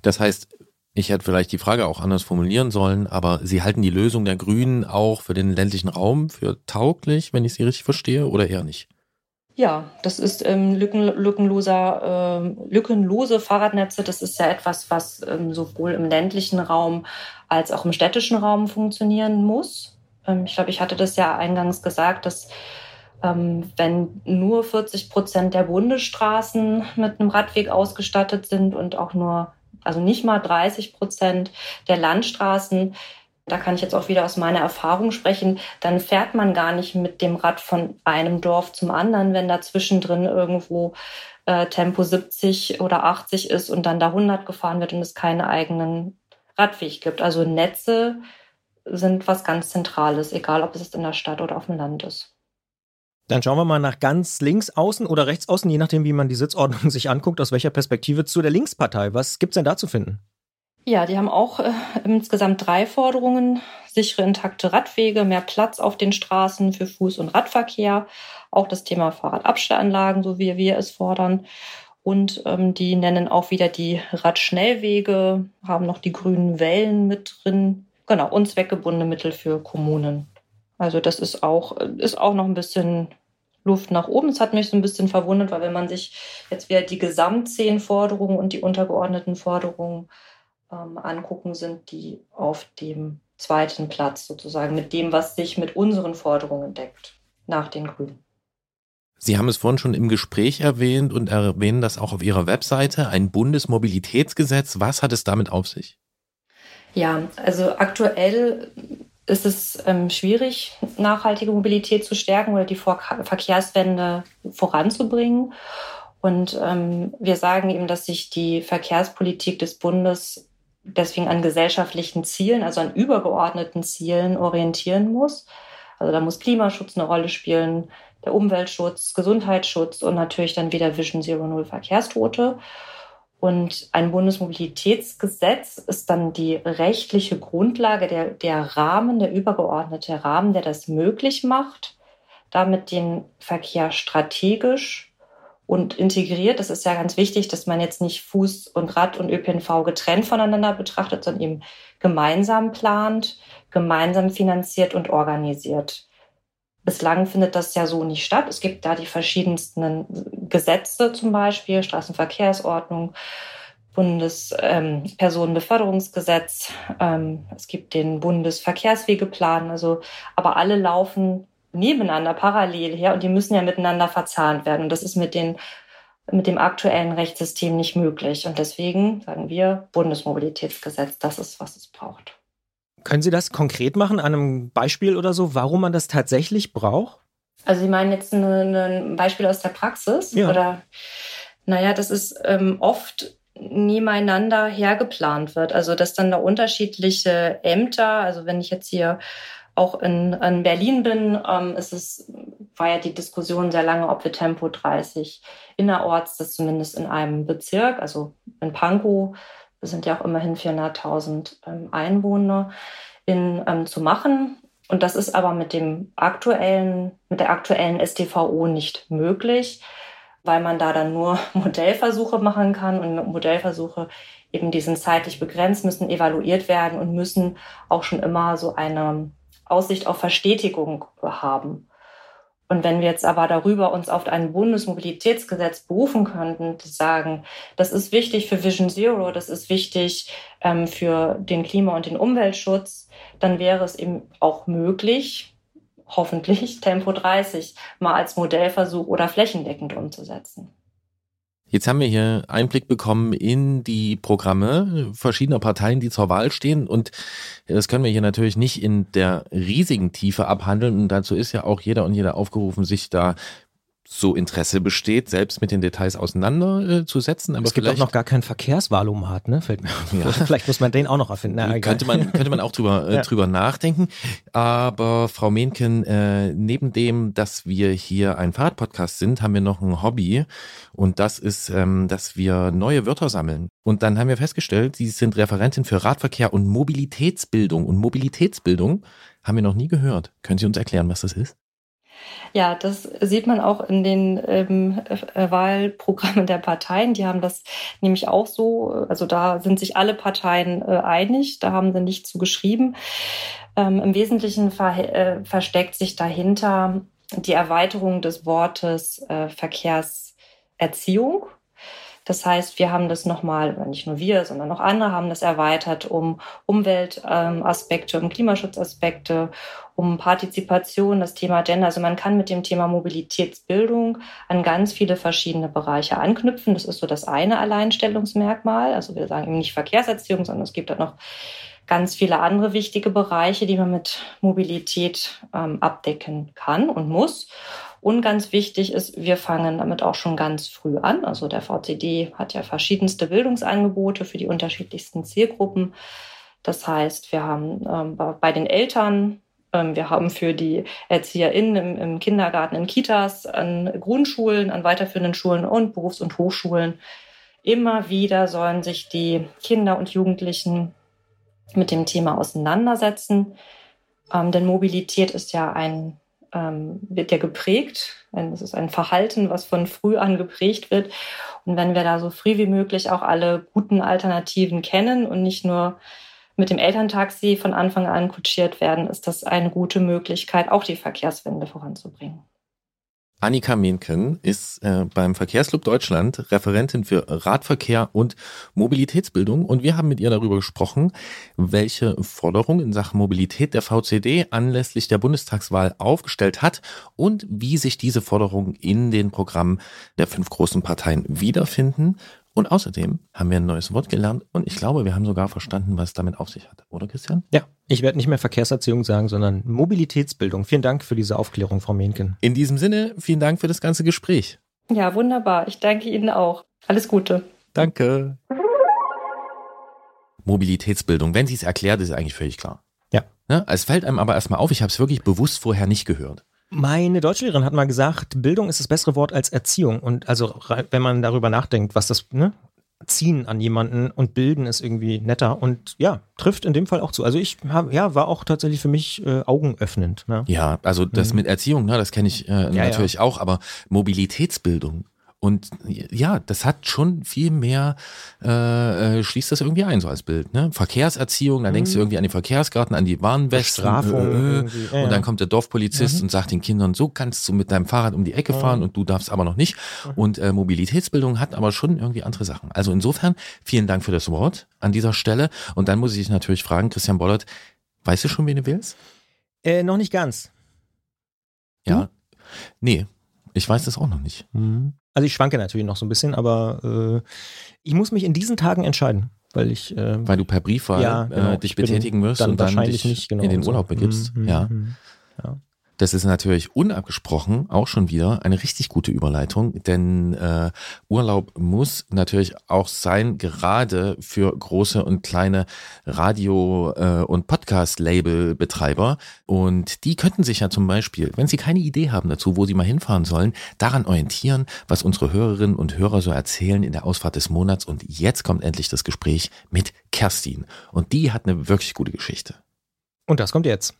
Das heißt, ich hätte vielleicht die Frage auch anders formulieren sollen, aber Sie halten die Lösung der Grünen auch für den ländlichen Raum für tauglich, wenn ich Sie richtig verstehe, oder eher nicht? Ja, das ist ähm, lücken, lückenloser, äh, lückenlose Fahrradnetze. Das ist ja etwas, was ähm, sowohl im ländlichen Raum als auch im städtischen Raum funktionieren muss. Ähm, ich glaube, ich hatte das ja eingangs gesagt, dass ähm, wenn nur 40 Prozent der Bundesstraßen mit einem Radweg ausgestattet sind und auch nur, also nicht mal 30 Prozent der Landstraßen, da kann ich jetzt auch wieder aus meiner Erfahrung sprechen, dann fährt man gar nicht mit dem Rad von einem Dorf zum anderen, wenn da zwischendrin irgendwo äh, Tempo 70 oder 80 ist und dann da 100 gefahren wird und es keinen eigenen Radweg gibt. Also Netze sind was ganz Zentrales, egal ob es in der Stadt oder auf dem Land ist. Dann schauen wir mal nach ganz links außen oder rechts außen, je nachdem, wie man die Sitzordnung sich anguckt, aus welcher Perspektive zu der Linkspartei. Was gibt es denn da zu finden? Ja, die haben auch äh, insgesamt drei Forderungen. Sichere, intakte Radwege, mehr Platz auf den Straßen für Fuß- und Radverkehr, auch das Thema Fahrradabstellanlagen, so wie wir es fordern. Und ähm, die nennen auch wieder die Radschnellwege, haben noch die grünen Wellen mit drin. Genau, und zweckgebundene Mittel für Kommunen. Also das ist auch, ist auch noch ein bisschen Luft nach oben. Es hat mich so ein bisschen verwundert, weil wenn man sich jetzt wieder die gesamtzehn Forderungen und die untergeordneten Forderungen ähm, angucken, sind die auf dem zweiten Platz sozusagen mit dem, was sich mit unseren Forderungen deckt, nach den Grünen. Sie haben es vorhin schon im Gespräch erwähnt und erwähnen das auch auf Ihrer Webseite, ein Bundesmobilitätsgesetz. Was hat es damit auf sich? Ja, also aktuell ist es ähm, schwierig, nachhaltige Mobilität zu stärken oder die Vor Verkehrswende voranzubringen. Und ähm, wir sagen eben, dass sich die Verkehrspolitik des Bundes deswegen an gesellschaftlichen Zielen, also an übergeordneten Zielen orientieren muss. Also da muss Klimaschutz eine Rolle spielen, der Umweltschutz, Gesundheitsschutz und natürlich dann wieder Vision Zero Null Verkehrstote. Und ein Bundesmobilitätsgesetz ist dann die rechtliche Grundlage, der, der Rahmen, der übergeordnete Rahmen, der das möglich macht, damit den Verkehr strategisch und integriert. Das ist ja ganz wichtig, dass man jetzt nicht Fuß und Rad und ÖPNV getrennt voneinander betrachtet, sondern eben gemeinsam plant, gemeinsam finanziert und organisiert. Bislang findet das ja so nicht statt. Es gibt da die verschiedensten Gesetze, zum Beispiel Straßenverkehrsordnung, Bundespersonenbeförderungsgesetz, ähm, ähm, es gibt den Bundesverkehrswegeplan, also aber alle laufen nebeneinander parallel her und die müssen ja miteinander verzahnt werden. Und das ist mit den mit dem aktuellen Rechtssystem nicht möglich. Und deswegen sagen wir Bundesmobilitätsgesetz, das ist, was es braucht. Können Sie das konkret machen, an einem Beispiel oder so, warum man das tatsächlich braucht? Also Sie meinen jetzt ein Beispiel aus der Praxis? Ja. Oder naja, das ist ähm, oft nebeneinander hergeplant wird. Also dass dann da unterschiedliche Ämter, also wenn ich jetzt hier auch in, in Berlin bin, ähm, ist es, war ja die Diskussion sehr lange, ob wir Tempo 30 innerorts, das zumindest in einem Bezirk, also in Pankow, wir sind ja auch immerhin 400.000 ähm, Einwohner, in, ähm, zu machen. Und das ist aber mit dem aktuellen, mit der aktuellen STVO nicht möglich, weil man da dann nur Modellversuche machen kann und Modellversuche eben die sind zeitlich begrenzt, müssen evaluiert werden und müssen auch schon immer so eine Aussicht auf Verstetigung haben. Und wenn wir jetzt aber darüber uns auf ein Bundesmobilitätsgesetz berufen könnten, zu sagen, das ist wichtig für Vision Zero, das ist wichtig ähm, für den Klima- und den Umweltschutz, dann wäre es eben auch möglich, hoffentlich Tempo 30 mal als Modellversuch oder flächendeckend umzusetzen. Jetzt haben wir hier Einblick bekommen in die Programme verschiedener Parteien, die zur Wahl stehen. Und das können wir hier natürlich nicht in der riesigen Tiefe abhandeln. Und dazu ist ja auch jeder und jeder aufgerufen, sich da so Interesse besteht, selbst mit den Details auseinanderzusetzen. Aber es gibt auch noch gar kein Verkehrswahlomat, ne? Fällt mir ja. Vielleicht muss man den auch noch erfinden. Na, könnte man könnte man auch drüber äh, ja. drüber nachdenken. Aber Frau Mehnken, äh, neben dem, dass wir hier ein Fahrradpodcast sind, haben wir noch ein Hobby und das ist, ähm, dass wir neue Wörter sammeln. Und dann haben wir festgestellt, Sie sind Referentin für Radverkehr und Mobilitätsbildung. Und Mobilitätsbildung haben wir noch nie gehört. Können Sie uns erklären, was das ist? Ja, das sieht man auch in den ähm, äh, Wahlprogrammen der Parteien. Die haben das nämlich auch so, also da sind sich alle Parteien äh, einig, da haben sie nicht zu geschrieben. Ähm, Im Wesentlichen ver äh, versteckt sich dahinter die Erweiterung des Wortes äh, Verkehrserziehung das heißt, wir haben das nochmal, nicht nur wir, sondern auch andere haben das erweitert um Umweltaspekte, um Klimaschutzaspekte, um Partizipation, das Thema Gender. Also man kann mit dem Thema Mobilitätsbildung an ganz viele verschiedene Bereiche anknüpfen. Das ist so das eine Alleinstellungsmerkmal. Also wir sagen eben nicht Verkehrserziehung, sondern es gibt da noch ganz viele andere wichtige Bereiche, die man mit Mobilität ähm, abdecken kann und muss. Und ganz wichtig ist, wir fangen damit auch schon ganz früh an. Also der VCD hat ja verschiedenste Bildungsangebote für die unterschiedlichsten Zielgruppen. Das heißt, wir haben ähm, bei den Eltern, ähm, wir haben für die ErzieherInnen im, im Kindergarten, in Kitas, an Grundschulen, an weiterführenden Schulen und Berufs- und Hochschulen immer wieder sollen sich die Kinder und Jugendlichen mit dem Thema auseinandersetzen. Ähm, denn Mobilität ist ja ein ähm, wird ja geprägt. Es ist ein Verhalten, was von früh an geprägt wird. Und wenn wir da so früh wie möglich auch alle guten Alternativen kennen und nicht nur mit dem Elterntaxi von Anfang an kutschiert werden, ist das eine gute Möglichkeit, auch die Verkehrswende voranzubringen. Annika Mehnken ist äh, beim Verkehrsclub Deutschland Referentin für Radverkehr und Mobilitätsbildung. Und wir haben mit ihr darüber gesprochen, welche Forderungen in Sachen Mobilität der VCD anlässlich der Bundestagswahl aufgestellt hat und wie sich diese Forderungen in den Programmen der fünf großen Parteien wiederfinden und außerdem haben wir ein neues Wort gelernt und ich glaube, wir haben sogar verstanden, was es damit auf sich hat. Oder Christian? Ja, ich werde nicht mehr Verkehrserziehung sagen, sondern Mobilitätsbildung. Vielen Dank für diese Aufklärung, Frau Mehnken. In diesem Sinne, vielen Dank für das ganze Gespräch. Ja, wunderbar. Ich danke Ihnen auch. Alles Gute. Danke. Mobilitätsbildung, wenn sie es erklärt, ist eigentlich völlig klar. Ja. Ne? Es fällt einem aber erstmal auf, ich habe es wirklich bewusst vorher nicht gehört. Meine Deutschlehrerin hat mal gesagt, Bildung ist das bessere Wort als Erziehung. Und also, wenn man darüber nachdenkt, was das, ne, ziehen an jemanden und bilden ist irgendwie netter und ja, trifft in dem Fall auch zu. Also ich hab, ja, war auch tatsächlich für mich äh, augenöffnend. Ne? Ja, also das mhm. mit Erziehung, ne, das kenne ich äh, ja, natürlich ja. auch, aber Mobilitätsbildung und ja, das hat schon viel mehr, äh, äh, schließt das irgendwie ein, so als Bild. Ne? Verkehrserziehung, dann mhm. denkst du mhm. irgendwie an die Verkehrsgarten, an die Warnwesten. Äh, äh, ja, und dann kommt der Dorfpolizist mhm. und sagt den Kindern, so kannst du mit deinem Fahrrad um die Ecke fahren und du darfst aber noch nicht. Mhm. Und äh, Mobilitätsbildung hat aber schon irgendwie andere Sachen. Also insofern, vielen Dank für das Wort an dieser Stelle. Und dann muss ich dich natürlich fragen, Christian Bollert, weißt du schon, wen du willst? Äh, noch nicht ganz. Ja. Nee, ich weiß das auch noch nicht. Mhm. Also ich schwanke natürlich noch so ein bisschen, aber äh, ich muss mich in diesen Tagen entscheiden, weil ich äh, weil du per Briefwahl ja, genau, äh, dich betätigen wirst dann und dann dich nicht, genau, in den Urlaub begibst. Mhm, ja. Mhm, ja. Das ist natürlich unabgesprochen auch schon wieder eine richtig gute Überleitung, denn äh, Urlaub muss natürlich auch sein, gerade für große und kleine Radio- äh, und Podcast-Label-Betreiber. Und die könnten sich ja zum Beispiel, wenn sie keine Idee haben dazu, wo sie mal hinfahren sollen, daran orientieren, was unsere Hörerinnen und Hörer so erzählen in der Ausfahrt des Monats. Und jetzt kommt endlich das Gespräch mit Kerstin. Und die hat eine wirklich gute Geschichte. Und das kommt jetzt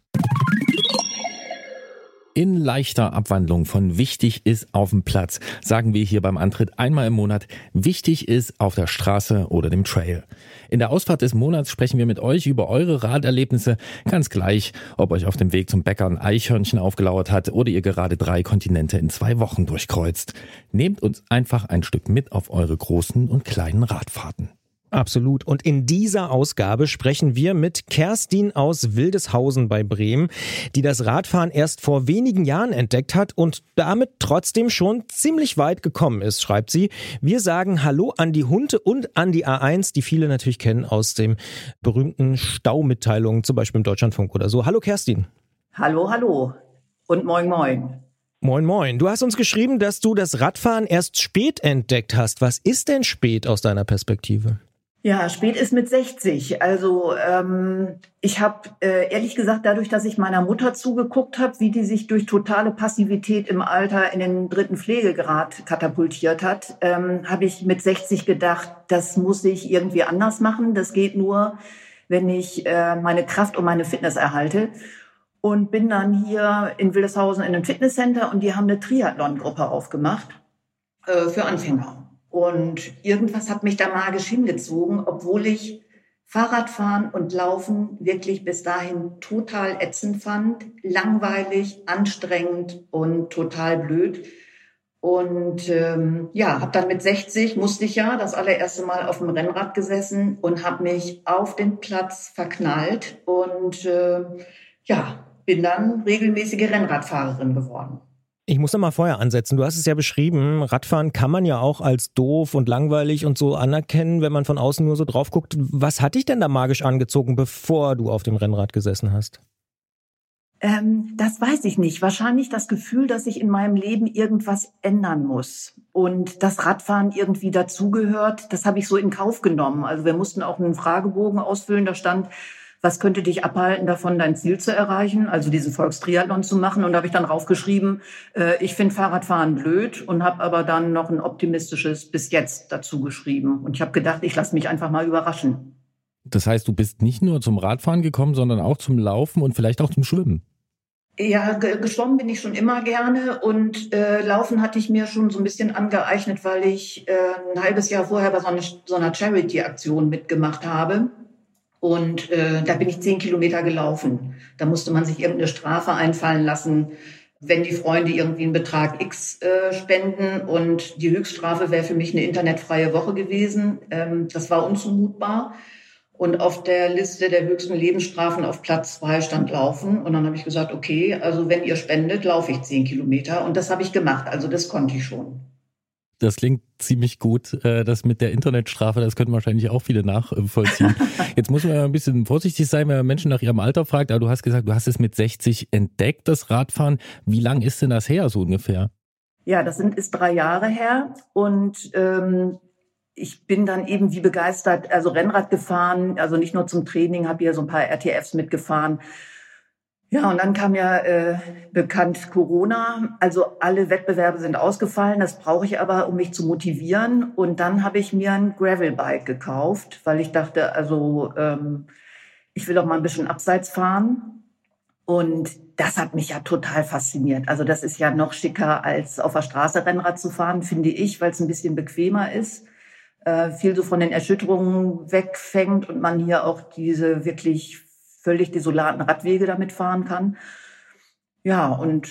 in leichter Abwandlung von wichtig ist auf dem Platz, sagen wir hier beim Antritt einmal im Monat, wichtig ist auf der Straße oder dem Trail. In der Ausfahrt des Monats sprechen wir mit euch über eure Raderlebnisse, ganz gleich, ob euch auf dem Weg zum Bäcker ein Eichhörnchen aufgelauert hat oder ihr gerade drei Kontinente in zwei Wochen durchkreuzt. Nehmt uns einfach ein Stück mit auf eure großen und kleinen Radfahrten. Absolut. Und in dieser Ausgabe sprechen wir mit Kerstin aus Wildeshausen bei Bremen, die das Radfahren erst vor wenigen Jahren entdeckt hat und damit trotzdem schon ziemlich weit gekommen ist, schreibt sie. Wir sagen Hallo an die Hunde und an die A1, die viele natürlich kennen aus dem berühmten Staumitteilungen, zum Beispiel im Deutschlandfunk oder so. Hallo Kerstin. Hallo, hallo und moin, moin. Moin, moin. Du hast uns geschrieben, dass du das Radfahren erst spät entdeckt hast. Was ist denn spät aus deiner Perspektive? Ja, spät ist mit 60. Also ähm, ich habe äh, ehrlich gesagt, dadurch, dass ich meiner Mutter zugeguckt habe, wie die sich durch totale Passivität im Alter in den dritten Pflegegrad katapultiert hat, ähm, habe ich mit 60 gedacht, das muss ich irgendwie anders machen. Das geht nur, wenn ich äh, meine Kraft und meine Fitness erhalte. Und bin dann hier in Wildeshausen in einem Fitnesscenter und die haben eine Triathlon-Gruppe aufgemacht äh, für Anfänger. Und irgendwas hat mich da magisch hingezogen, obwohl ich Fahrradfahren und Laufen wirklich bis dahin total ätzend fand, langweilig, anstrengend und total blöd. Und ähm, ja, habe dann mit 60, musste ich ja das allererste Mal auf dem Rennrad gesessen und habe mich auf den Platz verknallt und äh, ja, bin dann regelmäßige Rennradfahrerin geworden. Ich muss noch mal vorher ansetzen. Du hast es ja beschrieben, Radfahren kann man ja auch als doof und langweilig und so anerkennen, wenn man von außen nur so drauf guckt. Was hat dich denn da magisch angezogen, bevor du auf dem Rennrad gesessen hast? Ähm, das weiß ich nicht. Wahrscheinlich das Gefühl, dass ich in meinem Leben irgendwas ändern muss. Und das Radfahren irgendwie dazugehört, das habe ich so in Kauf genommen. Also wir mussten auch einen Fragebogen ausfüllen, da stand, was könnte dich abhalten davon, dein Ziel zu erreichen, also diesen Volkstriathlon zu machen. Und da habe ich dann raufgeschrieben, äh, ich finde Fahrradfahren blöd und habe aber dann noch ein optimistisches bis jetzt dazu geschrieben. Und ich habe gedacht, ich lasse mich einfach mal überraschen. Das heißt, du bist nicht nur zum Radfahren gekommen, sondern auch zum Laufen und vielleicht auch zum Schwimmen. Ja, geschwommen bin ich schon immer gerne und äh, Laufen hatte ich mir schon so ein bisschen angeeignet, weil ich äh, ein halbes Jahr vorher bei so einer, so einer Charity-Aktion mitgemacht habe. Und äh, da bin ich zehn Kilometer gelaufen. Da musste man sich irgendeine Strafe einfallen lassen, wenn die Freunde irgendwie einen Betrag X äh, spenden. Und die Höchststrafe wäre für mich eine internetfreie Woche gewesen. Ähm, das war unzumutbar. Und auf der Liste der höchsten Lebensstrafen auf Platz zwei stand Laufen. Und dann habe ich gesagt, okay, also wenn ihr spendet, laufe ich zehn Kilometer. Und das habe ich gemacht. Also das konnte ich schon. Das klingt ziemlich gut. Äh, das mit der Internetstrafe, das können wahrscheinlich auch viele nachvollziehen. Jetzt muss man ja ein bisschen vorsichtig sein, wenn man Menschen nach ihrem Alter fragt. Aber du hast gesagt, du hast es mit 60 entdeckt, das Radfahren. Wie lang ist denn das her, so ungefähr? Ja, das sind, ist drei Jahre her. Und ähm, ich bin dann eben wie begeistert, also Rennrad gefahren, also nicht nur zum Training, habe hier so ein paar RTFs mitgefahren ja, und dann kam ja äh, bekannt Corona. Also alle Wettbewerbe sind ausgefallen. Das brauche ich aber, um mich zu motivieren. Und dann habe ich mir ein Gravelbike gekauft, weil ich dachte, also ähm, ich will doch mal ein bisschen abseits fahren. Und das hat mich ja total fasziniert. Also das ist ja noch schicker, als auf der Straße Rennrad zu fahren, finde ich, weil es ein bisschen bequemer ist. Äh, viel so von den Erschütterungen wegfängt und man hier auch diese wirklich völlig desolaten Radwege damit fahren kann. Ja, und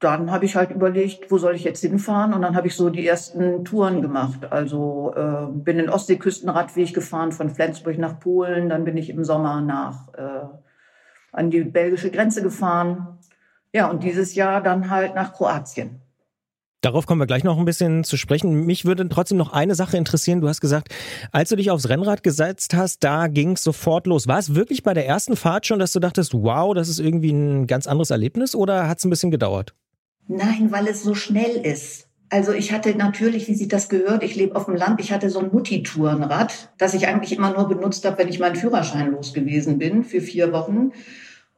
dann habe ich halt überlegt, wo soll ich jetzt hinfahren? Und dann habe ich so die ersten Touren gemacht. Also äh, bin den Ostseeküstenradweg gefahren von Flensburg nach Polen. Dann bin ich im Sommer nach äh, an die belgische Grenze gefahren. Ja, und dieses Jahr dann halt nach Kroatien. Darauf kommen wir gleich noch ein bisschen zu sprechen. Mich würde trotzdem noch eine Sache interessieren. Du hast gesagt, als du dich aufs Rennrad gesetzt hast, da ging es sofort los. War es wirklich bei der ersten Fahrt schon, dass du dachtest, wow, das ist irgendwie ein ganz anderes Erlebnis oder hat es ein bisschen gedauert? Nein, weil es so schnell ist. Also ich hatte natürlich, wie sich das gehört, ich lebe auf dem Land, ich hatte so ein Mutti-Tourenrad, das ich eigentlich immer nur benutzt habe, wenn ich meinen Führerschein los gewesen bin für vier Wochen.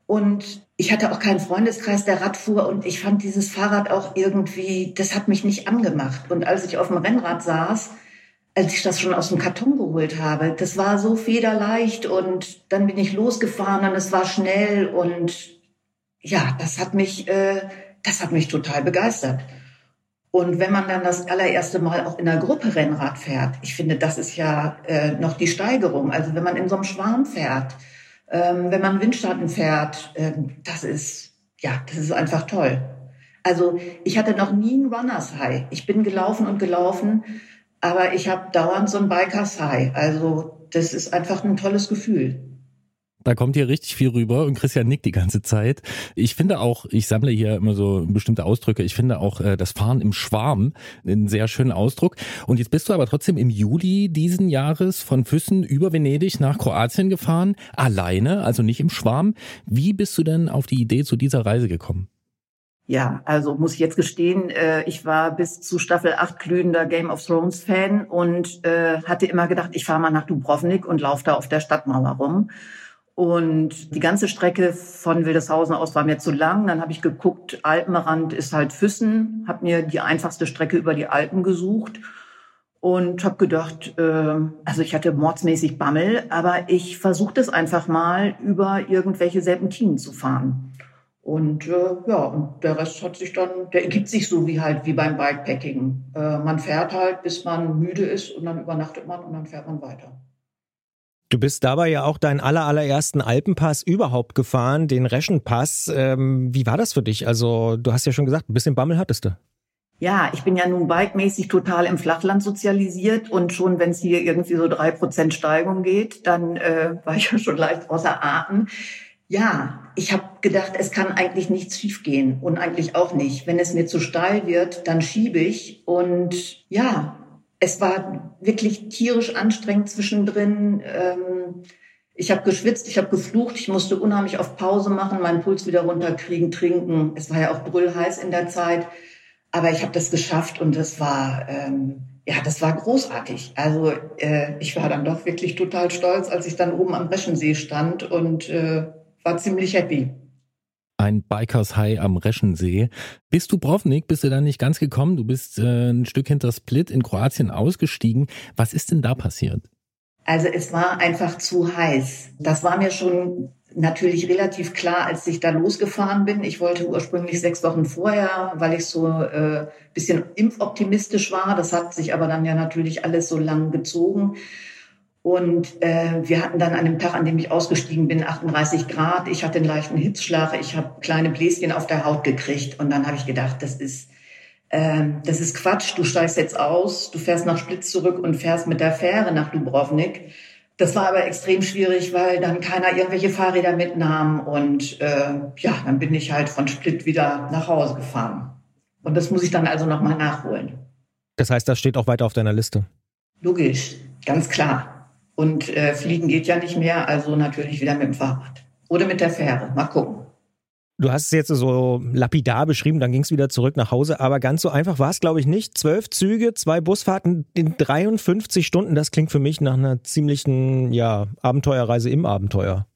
Und ich hatte auch keinen Freundeskreis, der Rad fuhr und ich fand dieses Fahrrad auch irgendwie, das hat mich nicht angemacht. Und als ich auf dem Rennrad saß, als ich das schon aus dem Karton geholt habe, das war so federleicht und dann bin ich losgefahren und es war schnell und ja, das hat mich, äh, das hat mich total begeistert. Und wenn man dann das allererste Mal auch in einer Gruppe Rennrad fährt, ich finde, das ist ja äh, noch die Steigerung. Also wenn man in so einem Schwarm fährt, ähm, wenn man Windschatten fährt, ähm, das ist, ja, das ist einfach toll. Also ich hatte noch nie ein Runners High. Ich bin gelaufen und gelaufen, aber ich habe dauernd so ein Bikers High. Also das ist einfach ein tolles Gefühl. Da kommt hier richtig viel rüber und Christian nickt die ganze Zeit. Ich finde auch, ich sammle hier immer so bestimmte Ausdrücke. Ich finde auch äh, das Fahren im Schwarm einen sehr schönen Ausdruck. Und jetzt bist du aber trotzdem im Juli diesen Jahres von Füssen über Venedig nach Kroatien gefahren, alleine, also nicht im Schwarm. Wie bist du denn auf die Idee zu dieser Reise gekommen? Ja, also muss ich jetzt gestehen, äh, ich war bis zu Staffel 8 glühender Game of Thrones Fan und äh, hatte immer gedacht, ich fahre mal nach Dubrovnik und laufe da auf der Stadtmauer rum. Und die ganze Strecke von Wildeshausen aus war mir zu lang. Dann habe ich geguckt, Alpenrand ist halt Füssen, habe mir die einfachste Strecke über die Alpen gesucht und habe gedacht, äh, also ich hatte mordsmäßig Bammel, aber ich versuche das einfach mal über irgendwelche Serpentinen zu fahren. Und äh, ja, und der Rest hat sich dann, der ergibt sich so wie halt wie beim Bikepacking. Äh, man fährt halt, bis man müde ist und dann übernachtet man und dann fährt man weiter. Du bist dabei ja auch deinen aller, allerersten Alpenpass überhaupt gefahren, den Reschenpass. Ähm, wie war das für dich? Also, du hast ja schon gesagt, ein bisschen Bammel hattest du. Ja, ich bin ja nun bikemäßig total im Flachland sozialisiert und schon wenn es hier irgendwie so drei Prozent Steigung geht, dann äh, war ich ja schon leicht außer Atem. Ja, ich habe gedacht, es kann eigentlich nichts schiefgehen und eigentlich auch nicht. Wenn es mir zu steil wird, dann schiebe ich und ja, es war wirklich tierisch anstrengend zwischendrin. Ähm, ich habe geschwitzt, ich habe geflucht, ich musste unheimlich auf Pause machen, meinen Puls wieder runterkriegen, trinken. Es war ja auch brüllheiß in der Zeit, aber ich habe das geschafft und das war ähm, ja, das war großartig. Also äh, ich war dann doch wirklich total stolz, als ich dann oben am Reschensee stand und äh, war ziemlich happy ein Bikers High am Reschensee. Bist du Brovnik, bist du da nicht ganz gekommen? Du bist äh, ein Stück hinter Split in Kroatien ausgestiegen. Was ist denn da passiert? Also es war einfach zu heiß. Das war mir schon natürlich relativ klar, als ich da losgefahren bin. Ich wollte ursprünglich sechs Wochen vorher, weil ich so äh, bisschen impfoptimistisch war. Das hat sich aber dann ja natürlich alles so lang gezogen. Und äh, wir hatten dann an dem Tag, an dem ich ausgestiegen bin, 38 Grad. Ich hatte einen leichten Hitzschlag. Ich habe kleine Bläschen auf der Haut gekriegt. Und dann habe ich gedacht, das ist, äh, das ist Quatsch. Du steigst jetzt aus, du fährst nach Splitz zurück und fährst mit der Fähre nach Dubrovnik. Das war aber extrem schwierig, weil dann keiner irgendwelche Fahrräder mitnahm. Und äh, ja, dann bin ich halt von Split wieder nach Hause gefahren. Und das muss ich dann also nochmal nachholen. Das heißt, das steht auch weiter auf deiner Liste? Logisch, ganz klar. Und äh, fliegen geht ja nicht mehr, also natürlich wieder mit dem Fahrrad. Oder mit der Fähre. Mal gucken. Du hast es jetzt so lapidar beschrieben, dann ging es wieder zurück nach Hause, aber ganz so einfach war es, glaube ich, nicht. Zwölf Züge, zwei Busfahrten in 53 Stunden, das klingt für mich nach einer ziemlichen ja, Abenteuerreise im Abenteuer.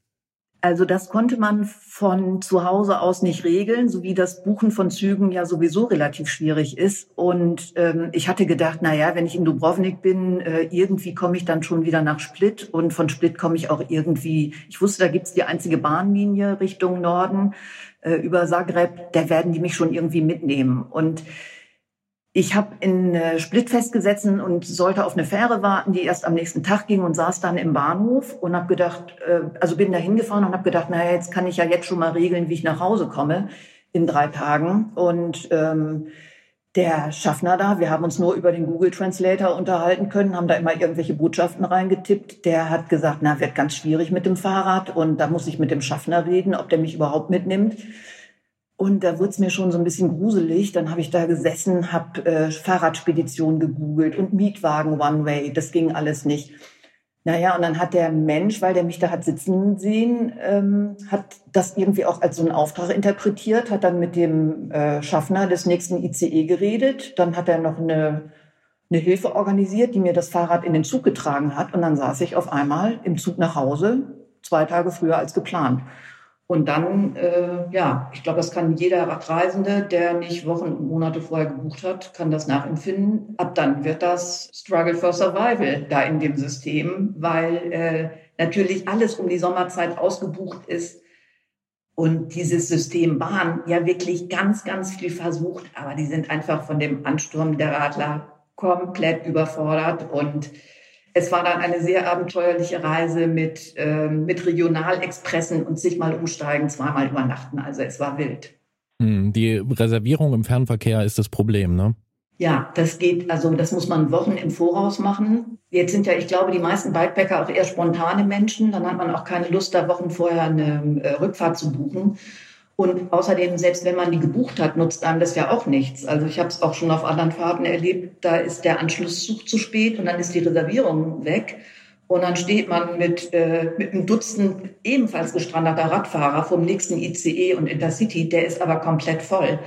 Also das konnte man von zu Hause aus nicht regeln, so wie das Buchen von Zügen ja sowieso relativ schwierig ist. Und ähm, ich hatte gedacht, na ja, wenn ich in Dubrovnik bin, äh, irgendwie komme ich dann schon wieder nach Split und von Split komme ich auch irgendwie. Ich wusste, da gibt's die einzige Bahnlinie Richtung Norden äh, über Zagreb. Da werden die mich schon irgendwie mitnehmen und ich habe in äh, Split festgesetzt und sollte auf eine Fähre warten, die erst am nächsten Tag ging und saß dann im Bahnhof und habe gedacht, äh, also bin da hingefahren und habe gedacht, naja, jetzt kann ich ja jetzt schon mal regeln, wie ich nach Hause komme in drei Tagen. Und ähm, der Schaffner da, wir haben uns nur über den Google Translator unterhalten können, haben da immer irgendwelche Botschaften reingetippt. Der hat gesagt, na, wird ganz schwierig mit dem Fahrrad und da muss ich mit dem Schaffner reden, ob der mich überhaupt mitnimmt. Und da wurde es mir schon so ein bisschen gruselig. Dann habe ich da gesessen, habe äh, Fahrradspedition gegoogelt und Mietwagen One-Way. Das ging alles nicht. Naja, und dann hat der Mensch, weil der mich da hat sitzen sehen, ähm, hat das irgendwie auch als so einen Auftrag interpretiert, hat dann mit dem äh, Schaffner des nächsten ICE geredet. Dann hat er noch eine, eine Hilfe organisiert, die mir das Fahrrad in den Zug getragen hat. Und dann saß ich auf einmal im Zug nach Hause, zwei Tage früher als geplant. Und dann, äh, ja, ich glaube, das kann jeder Radreisende, der nicht Wochen und Monate vorher gebucht hat, kann das nachempfinden. Ab dann wird das Struggle for Survival da in dem System, weil äh, natürlich alles um die Sommerzeit ausgebucht ist und dieses System Bahn ja wirklich ganz, ganz viel versucht, aber die sind einfach von dem Ansturm der Radler komplett überfordert und es war dann eine sehr abenteuerliche Reise mit, ähm, mit Regionalexpressen und sich mal umsteigen, zweimal übernachten. Also es war wild. Hm, die Reservierung im Fernverkehr ist das Problem, ne? Ja, das geht, also das muss man Wochen im Voraus machen. Jetzt sind ja, ich glaube, die meisten Bikepacker auch eher spontane Menschen. Dann hat man auch keine Lust, da Wochen vorher eine äh, Rückfahrt zu buchen. Und außerdem, selbst wenn man die gebucht hat, nutzt einem das ja auch nichts. Also ich habe es auch schon auf anderen Fahrten erlebt, da ist der Anschlusszug zu spät und dann ist die Reservierung weg. Und dann steht man mit, äh, mit einem Dutzend ebenfalls gestrandeter Radfahrer vom nächsten ICE und Intercity, der ist aber komplett voll.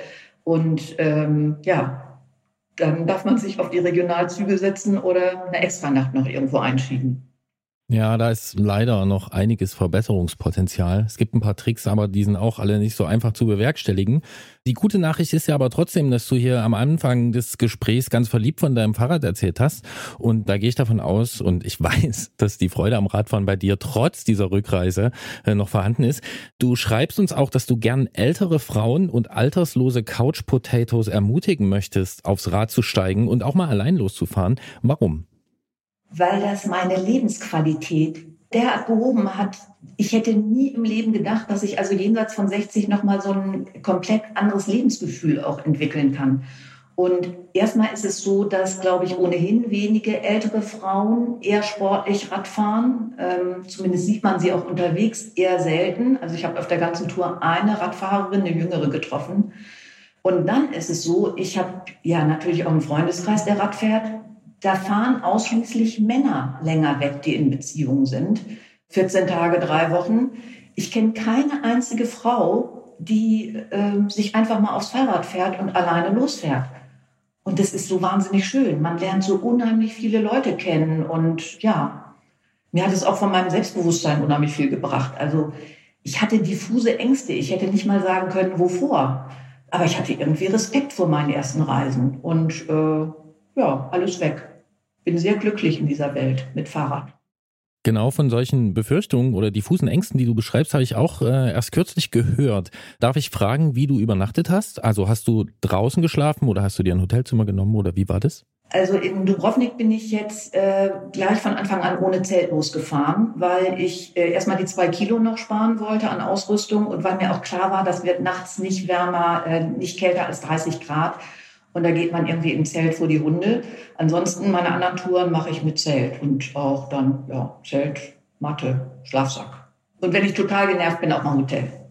Und ähm, ja, dann darf man sich auf die Regionalzüge setzen oder eine Extranacht noch irgendwo einschieben. Ja, da ist leider noch einiges Verbesserungspotenzial. Es gibt ein paar Tricks, aber die sind auch alle nicht so einfach zu bewerkstelligen. Die gute Nachricht ist ja aber trotzdem, dass du hier am Anfang des Gesprächs ganz verliebt von deinem Fahrrad erzählt hast. Und da gehe ich davon aus und ich weiß, dass die Freude am Radfahren bei dir trotz dieser Rückreise äh, noch vorhanden ist. Du schreibst uns auch, dass du gern ältere Frauen und alterslose Couch Potatoes ermutigen möchtest, aufs Rad zu steigen und auch mal allein loszufahren. Warum? Weil das meine Lebensqualität derart gehoben hat. Ich hätte nie im Leben gedacht, dass ich also jenseits von 60 nochmal so ein komplett anderes Lebensgefühl auch entwickeln kann. Und erstmal ist es so, dass, glaube ich, ohnehin wenige ältere Frauen eher sportlich Radfahren. Ähm, zumindest sieht man sie auch unterwegs eher selten. Also ich habe auf der ganzen Tour eine Radfahrerin, eine jüngere getroffen. Und dann ist es so, ich habe ja natürlich auch einen Freundeskreis, der Rad fährt da fahren ausschließlich Männer länger weg, die in Beziehungen sind. 14 Tage, drei Wochen. Ich kenne keine einzige Frau, die äh, sich einfach mal aufs Fahrrad fährt und alleine losfährt. Und das ist so wahnsinnig schön. Man lernt so unheimlich viele Leute kennen. Und ja, mir hat es auch von meinem Selbstbewusstsein unheimlich viel gebracht. Also ich hatte diffuse Ängste. Ich hätte nicht mal sagen können, wovor. Aber ich hatte irgendwie Respekt vor meinen ersten Reisen. Und äh, ja, alles weg bin sehr glücklich in dieser Welt mit Fahrrad. Genau von solchen Befürchtungen oder diffusen Ängsten, die du beschreibst, habe ich auch äh, erst kürzlich gehört. Darf ich fragen, wie du übernachtet hast? Also hast du draußen geschlafen oder hast du dir ein Hotelzimmer genommen oder wie war das? Also in Dubrovnik bin ich jetzt äh, gleich von Anfang an ohne Zelt losgefahren, weil ich äh, erstmal die zwei Kilo noch sparen wollte an Ausrüstung und weil mir auch klar war, das wird nachts nicht wärmer, äh, nicht kälter als 30 Grad. Und da geht man irgendwie im Zelt vor die Hunde. Ansonsten meine anderen Touren mache ich mit Zelt und auch dann ja, Zelt, Matte, Schlafsack. Und wenn ich total genervt bin, auch mal Hotel.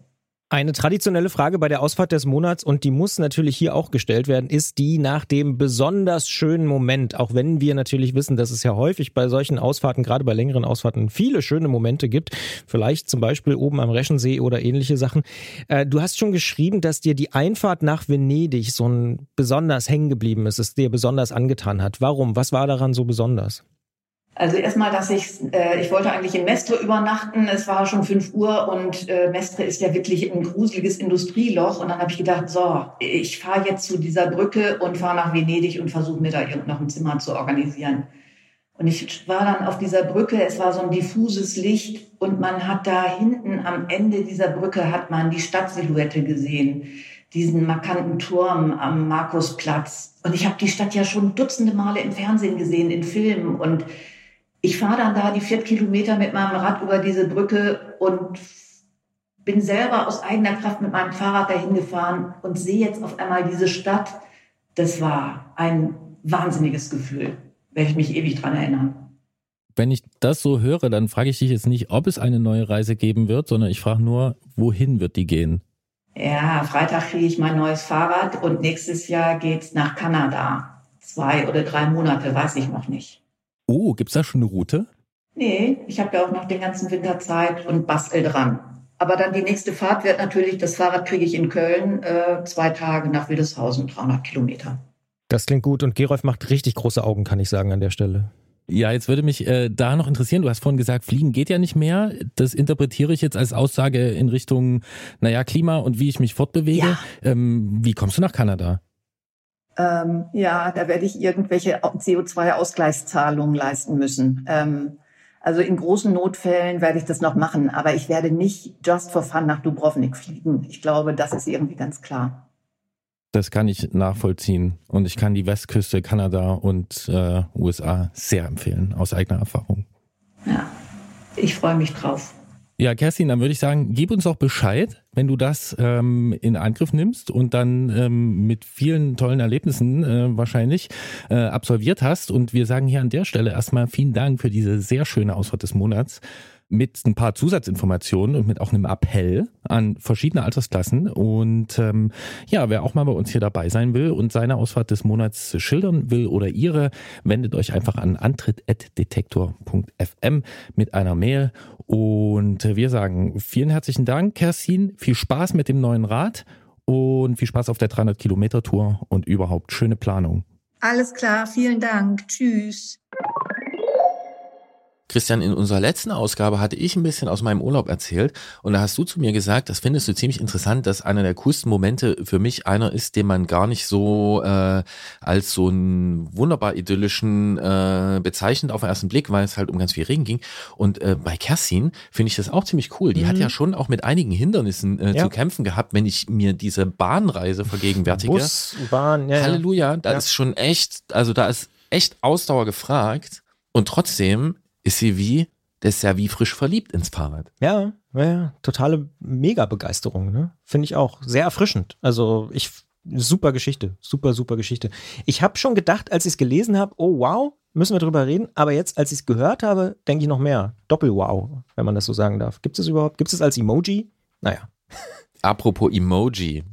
Eine traditionelle Frage bei der Ausfahrt des Monats und die muss natürlich hier auch gestellt werden, ist die nach dem besonders schönen Moment. Auch wenn wir natürlich wissen, dass es ja häufig bei solchen Ausfahrten, gerade bei längeren Ausfahrten, viele schöne Momente gibt. Vielleicht zum Beispiel oben am Reschensee oder ähnliche Sachen. Äh, du hast schon geschrieben, dass dir die Einfahrt nach Venedig so ein besonders hängen geblieben ist, es dir besonders angetan hat. Warum? Was war daran so besonders? Also erstmal, dass ich, äh, ich wollte eigentlich in Mestre übernachten. Es war schon fünf Uhr und äh, Mestre ist ja wirklich ein gruseliges Industrieloch. Und dann habe ich gedacht, so, ich fahre jetzt zu dieser Brücke und fahre nach Venedig und versuche mir da noch ein Zimmer zu organisieren. Und ich war dann auf dieser Brücke, es war so ein diffuses Licht und man hat da hinten am Ende dieser Brücke hat man die Stadtsilhouette gesehen, diesen markanten Turm am Markusplatz. Und ich habe die Stadt ja schon dutzende Male im Fernsehen gesehen, in Filmen und ich fahre dann da die vier Kilometer mit meinem Rad über diese Brücke und bin selber aus eigener Kraft mit meinem Fahrrad dahin gefahren und sehe jetzt auf einmal diese Stadt. Das war ein wahnsinniges Gefühl, werde ich mich ewig dran erinnern. Wenn ich das so höre, dann frage ich dich jetzt nicht, ob es eine neue Reise geben wird, sondern ich frage nur, wohin wird die gehen? Ja, Freitag kriege ich mein neues Fahrrad und nächstes Jahr geht's nach Kanada. Zwei oder drei Monate, weiß ich noch nicht. Oh, gibt es da schon eine Route? Nee, ich habe ja auch noch den ganzen Winter Zeit und bastel dran. Aber dann die nächste Fahrt wird natürlich, das Fahrrad kriege ich in Köln, äh, zwei Tage nach Wildeshausen, 300 Kilometer. Das klingt gut und Gerolf macht richtig große Augen, kann ich sagen an der Stelle. Ja, jetzt würde mich äh, da noch interessieren, du hast vorhin gesagt, Fliegen geht ja nicht mehr. Das interpretiere ich jetzt als Aussage in Richtung, naja, Klima und wie ich mich fortbewege. Ja. Ähm, wie kommst du nach Kanada? Ähm, ja, da werde ich irgendwelche CO2-Ausgleichszahlungen leisten müssen. Ähm, also in großen Notfällen werde ich das noch machen, aber ich werde nicht just for fun nach Dubrovnik fliegen. Ich glaube, das ist irgendwie ganz klar. Das kann ich nachvollziehen und ich kann die Westküste Kanada und äh, USA sehr empfehlen, aus eigener Erfahrung. Ja, ich freue mich drauf. Ja, Kerstin, dann würde ich sagen, gib uns doch Bescheid, wenn du das ähm, in Angriff nimmst und dann ähm, mit vielen tollen Erlebnissen äh, wahrscheinlich äh, absolviert hast. Und wir sagen hier an der Stelle erstmal vielen Dank für diese sehr schöne Ausfahrt des Monats mit ein paar Zusatzinformationen und mit auch einem Appell an verschiedene Altersklassen. Und ähm, ja, wer auch mal bei uns hier dabei sein will und seine Ausfahrt des Monats schildern will oder ihre, wendet euch einfach an antritt.detektor.fm mit einer Mail. Und wir sagen vielen herzlichen Dank, Kerstin. Viel Spaß mit dem neuen Rad und viel Spaß auf der 300 Kilometer Tour und überhaupt schöne Planung. Alles klar, vielen Dank. Tschüss. Christian, in unserer letzten Ausgabe hatte ich ein bisschen aus meinem Urlaub erzählt und da hast du zu mir gesagt, das findest du ziemlich interessant, dass einer der coolsten Momente für mich einer ist, den man gar nicht so äh, als so einen wunderbar idyllischen äh, bezeichnet auf den ersten Blick, weil es halt um ganz viel Regen ging. Und äh, bei Kerstin finde ich das auch ziemlich cool. Die mhm. hat ja schon auch mit einigen Hindernissen äh, ja. zu kämpfen gehabt, wenn ich mir diese Bahnreise vergegenwärtige. Bus, Bahn, ja. Halleluja, da ja. ist schon echt, also da ist echt Ausdauer gefragt. Und trotzdem ist sie wie, das ist ja wie frisch verliebt ins Fahrrad. Ja, ja, totale Mega-Begeisterung, ne? Finde ich auch. Sehr erfrischend. Also ich, super Geschichte, super, super Geschichte. Ich habe schon gedacht, als ich es gelesen habe, oh wow, müssen wir drüber reden. Aber jetzt, als ich es gehört habe, denke ich noch mehr. Doppel-Wow, wenn man das so sagen darf. Gibt es überhaupt? Gibt es als Emoji? Naja. Apropos Emoji.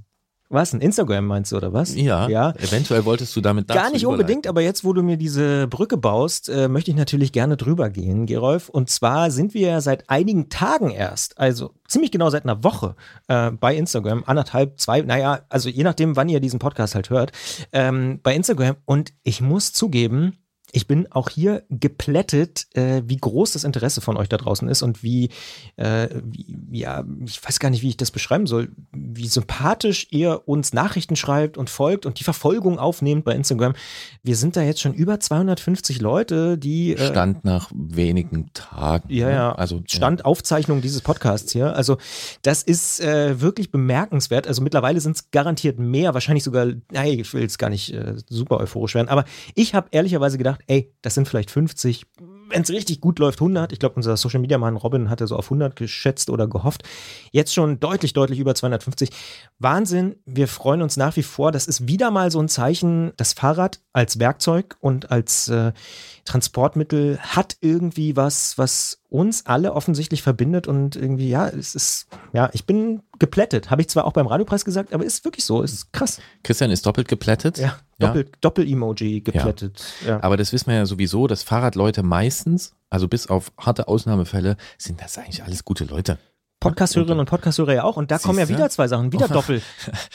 Was? Ein Instagram meinst du, oder was? Ja. ja. Eventuell wolltest du damit Gar nicht unbedingt, aber jetzt, wo du mir diese Brücke baust, äh, möchte ich natürlich gerne drüber gehen, Gerolf. Und zwar sind wir ja seit einigen Tagen erst, also ziemlich genau seit einer Woche äh, bei Instagram, anderthalb, zwei, naja, also je nachdem, wann ihr diesen Podcast halt hört, ähm, bei Instagram. Und ich muss zugeben, ich bin auch hier geplättet, äh, wie groß das Interesse von euch da draußen ist und wie, äh, wie, ja, ich weiß gar nicht, wie ich das beschreiben soll, wie sympathisch ihr uns Nachrichten schreibt und folgt und die Verfolgung aufnehmt bei Instagram. Wir sind da jetzt schon über 250 Leute, die. Äh, Stand nach wenigen Tagen. Ja, ne? ja. Also, Stand ja. Aufzeichnung dieses Podcasts hier. Also, das ist äh, wirklich bemerkenswert. Also, mittlerweile sind es garantiert mehr, wahrscheinlich sogar, nein, ich will jetzt gar nicht äh, super euphorisch werden, aber ich habe ehrlicherweise gedacht, gedacht, ey, das sind vielleicht 50, wenn es richtig gut läuft, 100. Ich glaube, unser Social Media Mann Robin hatte so auf 100 geschätzt oder gehofft. Jetzt schon deutlich, deutlich über 250. Wahnsinn. Wir freuen uns nach wie vor. Das ist wieder mal so ein Zeichen, das Fahrrad als Werkzeug und als äh, Transportmittel hat irgendwie was, was uns alle offensichtlich verbindet und irgendwie, ja, es ist, ja, ich bin geplättet. Habe ich zwar auch beim Radiopreis gesagt, aber ist wirklich so, ist krass. Christian ist doppelt geplättet. Ja, doppelt, ja. Doppel-Emoji geplättet. Ja. ja. Aber das wissen wir ja sowieso, dass Fahrradleute meistens, also bis auf harte Ausnahmefälle, sind das eigentlich alles gute Leute. Podcast-Hörerinnen und Podcast-Hörer ja auch. Und da Siehste? kommen ja wieder zwei Sachen. Wieder Doppel.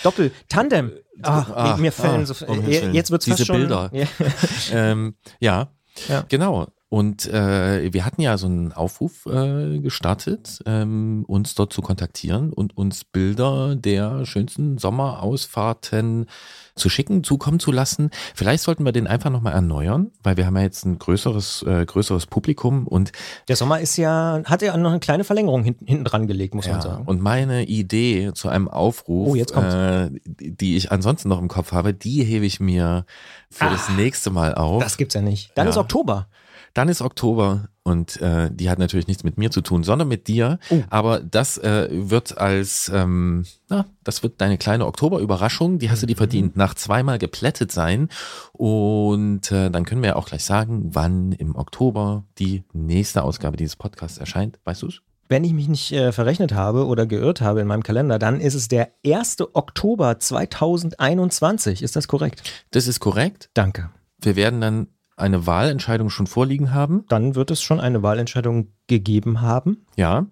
Doppel. Tandem. Ach, ah, mir fällen ah, so. Um jetzt wird's Diese fast schon, Bilder. Ähm, ja. ja. Genau. Und äh, wir hatten ja so einen Aufruf äh, gestartet, ähm, uns dort zu kontaktieren und uns Bilder der schönsten Sommerausfahrten zu schicken, zukommen zu lassen. Vielleicht sollten wir den einfach nochmal erneuern, weil wir haben ja jetzt ein größeres, äh, größeres Publikum und der Sommer ist ja, hat ja noch eine kleine Verlängerung hinten, hinten dran gelegt, muss ja, man sagen. Und meine Idee zu einem Aufruf, oh, jetzt äh, die ich ansonsten noch im Kopf habe, die hebe ich mir für ah, das nächste Mal auf. Das gibt's ja nicht. Dann ja. ist Oktober. Dann ist Oktober und äh, die hat natürlich nichts mit mir zu tun, sondern mit dir. Oh. Aber das äh, wird als, ähm, na, das wird deine kleine Oktober-Überraschung, die hast du dir mhm. verdient, nach zweimal geplättet sein. Und äh, dann können wir ja auch gleich sagen, wann im Oktober die nächste Ausgabe dieses Podcasts erscheint. Weißt du es? Wenn ich mich nicht äh, verrechnet habe oder geirrt habe in meinem Kalender, dann ist es der 1. Oktober 2021. Ist das korrekt? Das ist korrekt. Danke. Wir werden dann eine Wahlentscheidung schon vorliegen haben. Dann wird es schon eine Wahlentscheidung gegeben haben. Ja.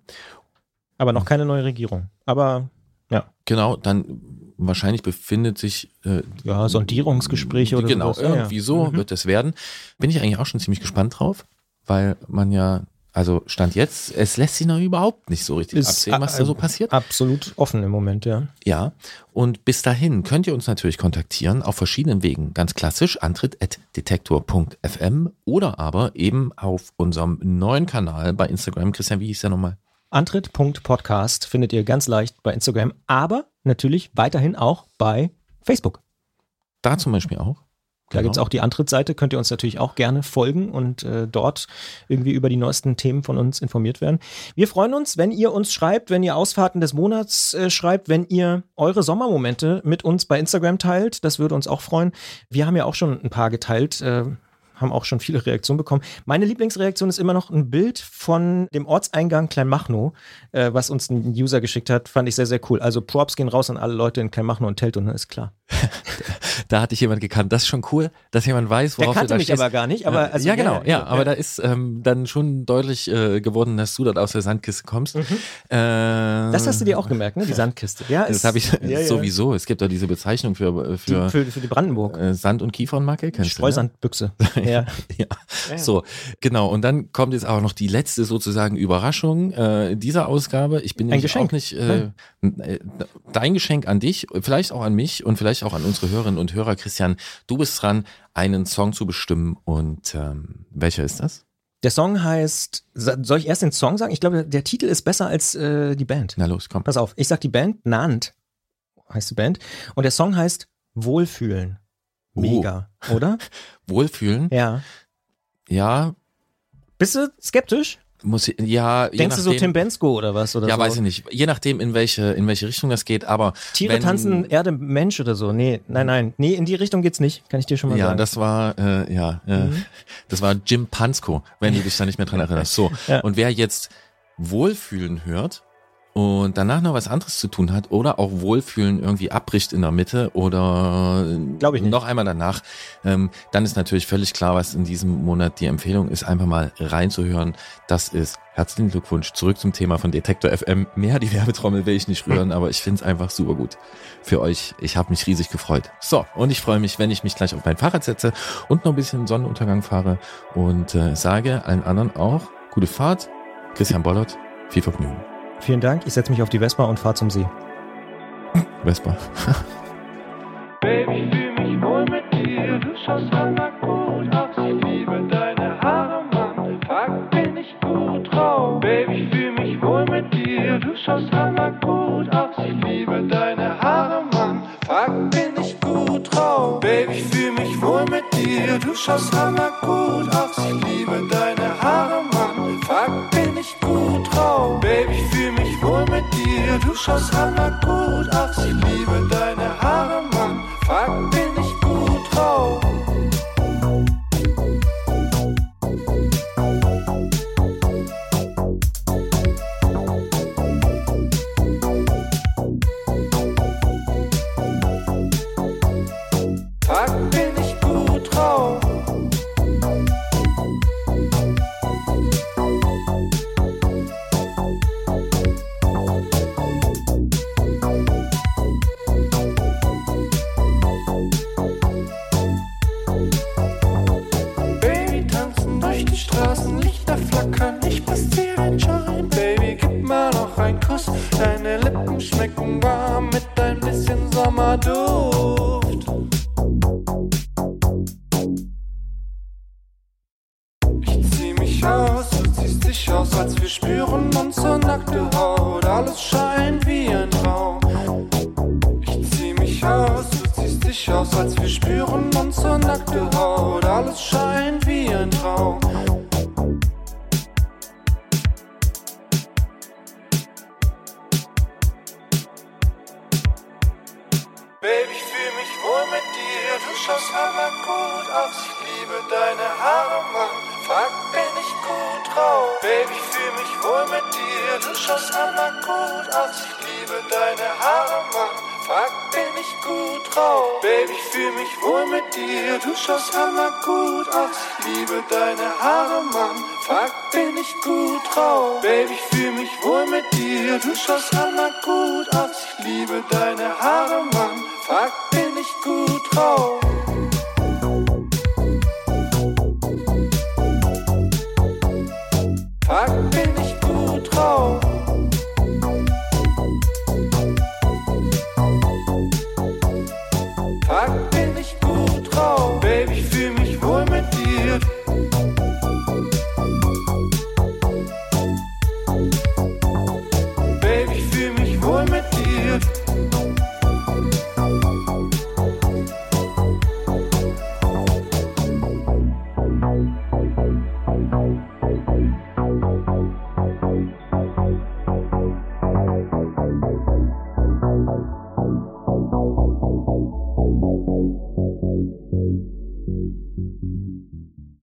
Aber noch keine neue Regierung. Aber ja. Genau, dann wahrscheinlich befindet sich äh, ja Sondierungsgespräche oder genau sowas. irgendwie ja. so mhm. wird es werden. Bin ich eigentlich auch schon ziemlich gespannt drauf, weil man ja also Stand jetzt, es lässt sich noch überhaupt nicht so richtig ist absehen, was da so passiert. Absolut offen im Moment, ja. Ja, und bis dahin könnt ihr uns natürlich kontaktieren auf verschiedenen Wegen. Ganz klassisch antritt.detektor.fm oder aber eben auf unserem neuen Kanal bei Instagram. Christian, wie hieß der nochmal? Antritt.podcast findet ihr ganz leicht bei Instagram, aber natürlich weiterhin auch bei Facebook. Da zum Beispiel auch. Da genau. gibt es auch die Antrittsseite, könnt ihr uns natürlich auch gerne folgen und äh, dort irgendwie über die neuesten Themen von uns informiert werden. Wir freuen uns, wenn ihr uns schreibt, wenn ihr Ausfahrten des Monats äh, schreibt, wenn ihr eure Sommermomente mit uns bei Instagram teilt. Das würde uns auch freuen. Wir haben ja auch schon ein paar geteilt. Äh, haben auch schon viele Reaktionen bekommen. Meine Lieblingsreaktion ist immer noch ein Bild von dem Ortseingang Kleinmachnow, äh, was uns ein User geschickt hat. Fand ich sehr, sehr cool. Also Props gehen raus an alle Leute in Kleinmachnow und Teltow, ist klar. da hatte ich jemand gekannt. Das ist schon cool, dass jemand weiß, worauf Der kannte du da mich stehst. aber gar nicht. Aber also, ja, genau. Ja, ja, aber da ist ähm, dann schon deutlich äh, geworden, dass du dort aus der Sandkiste kommst. Mhm. Äh, das hast du dir auch gemerkt, ne? Die Sandkiste. Ja, das habe ich ja, sowieso. Es gibt da diese Bezeichnung für für, die, für, für die Brandenburg. Äh, Sand- und Kiefernmacke. Kennst Streusandbüchse. Ne? ja. ja. So, genau. Und dann kommt jetzt auch noch die letzte sozusagen Überraschung äh, dieser Ausgabe. Ich bin nämlich auch nicht äh, dein Geschenk an dich, vielleicht auch an mich und vielleicht auch an unsere Hörerinnen und Hörer. Christian, du bist dran, einen Song zu bestimmen. Und ähm, welcher ist das? Der Song heißt, soll ich erst den Song sagen? Ich glaube, der Titel ist besser als äh, die Band. Na los, komm. Pass auf, ich sag die Band, Nant heißt die Band. Und der Song heißt Wohlfühlen. Oh. Mega, oh. oder? Wohlfühlen? Ja. Ja. Bist du skeptisch? Muss ja. Denkst nachdem, du so Tim Bensko oder was? Oder ja, so? weiß ich nicht. Je nachdem, in welche, in welche Richtung das geht, aber. Tiere wenn, tanzen Erde Mensch oder so. Nee, nein, nein. Nee, in die Richtung geht's nicht. Kann ich dir schon mal ja, sagen. Ja, das war, äh, ja, äh, mhm. das war Jim Pansko, wenn du dich da nicht mehr dran erinnerst. So. ja. Und wer jetzt Wohlfühlen hört, und danach noch was anderes zu tun hat oder auch Wohlfühlen irgendwie abbricht in der Mitte oder Glaube ich nicht. noch einmal danach, ähm, dann ist natürlich völlig klar, was in diesem Monat die Empfehlung ist, einfach mal reinzuhören. Das ist herzlichen Glückwunsch zurück zum Thema von Detektor FM. Mehr die Werbetrommel will ich nicht rühren, aber ich finde es einfach super gut für euch. Ich habe mich riesig gefreut. So, und ich freue mich, wenn ich mich gleich auf mein Fahrrad setze und noch ein bisschen Sonnenuntergang fahre und äh, sage allen anderen auch gute Fahrt. Christian Bollert, viel Vergnügen. Vielen Dank. Ich setze mich auf die Vespa und fahre zum See. Vespa. Baby, fühl mich wohl mit dir. Du schaust hammer gut aus. Ich liebe deine Haare, Mann. Fuck, bin ich gut drauf. Baby, fühl mich wohl mit dir. Du schaust hammer gut aus. Ich liebe deine Haare, Mann. Fuck, bin ich gut drauf. Baby, fühl mich wohl mit dir. Du schaust hammer gut aus. Ich liebe deine Du schaust hammer gut aus. Ich liebe deine Haare, Schmecken warm mit ein bisschen Sommerduft.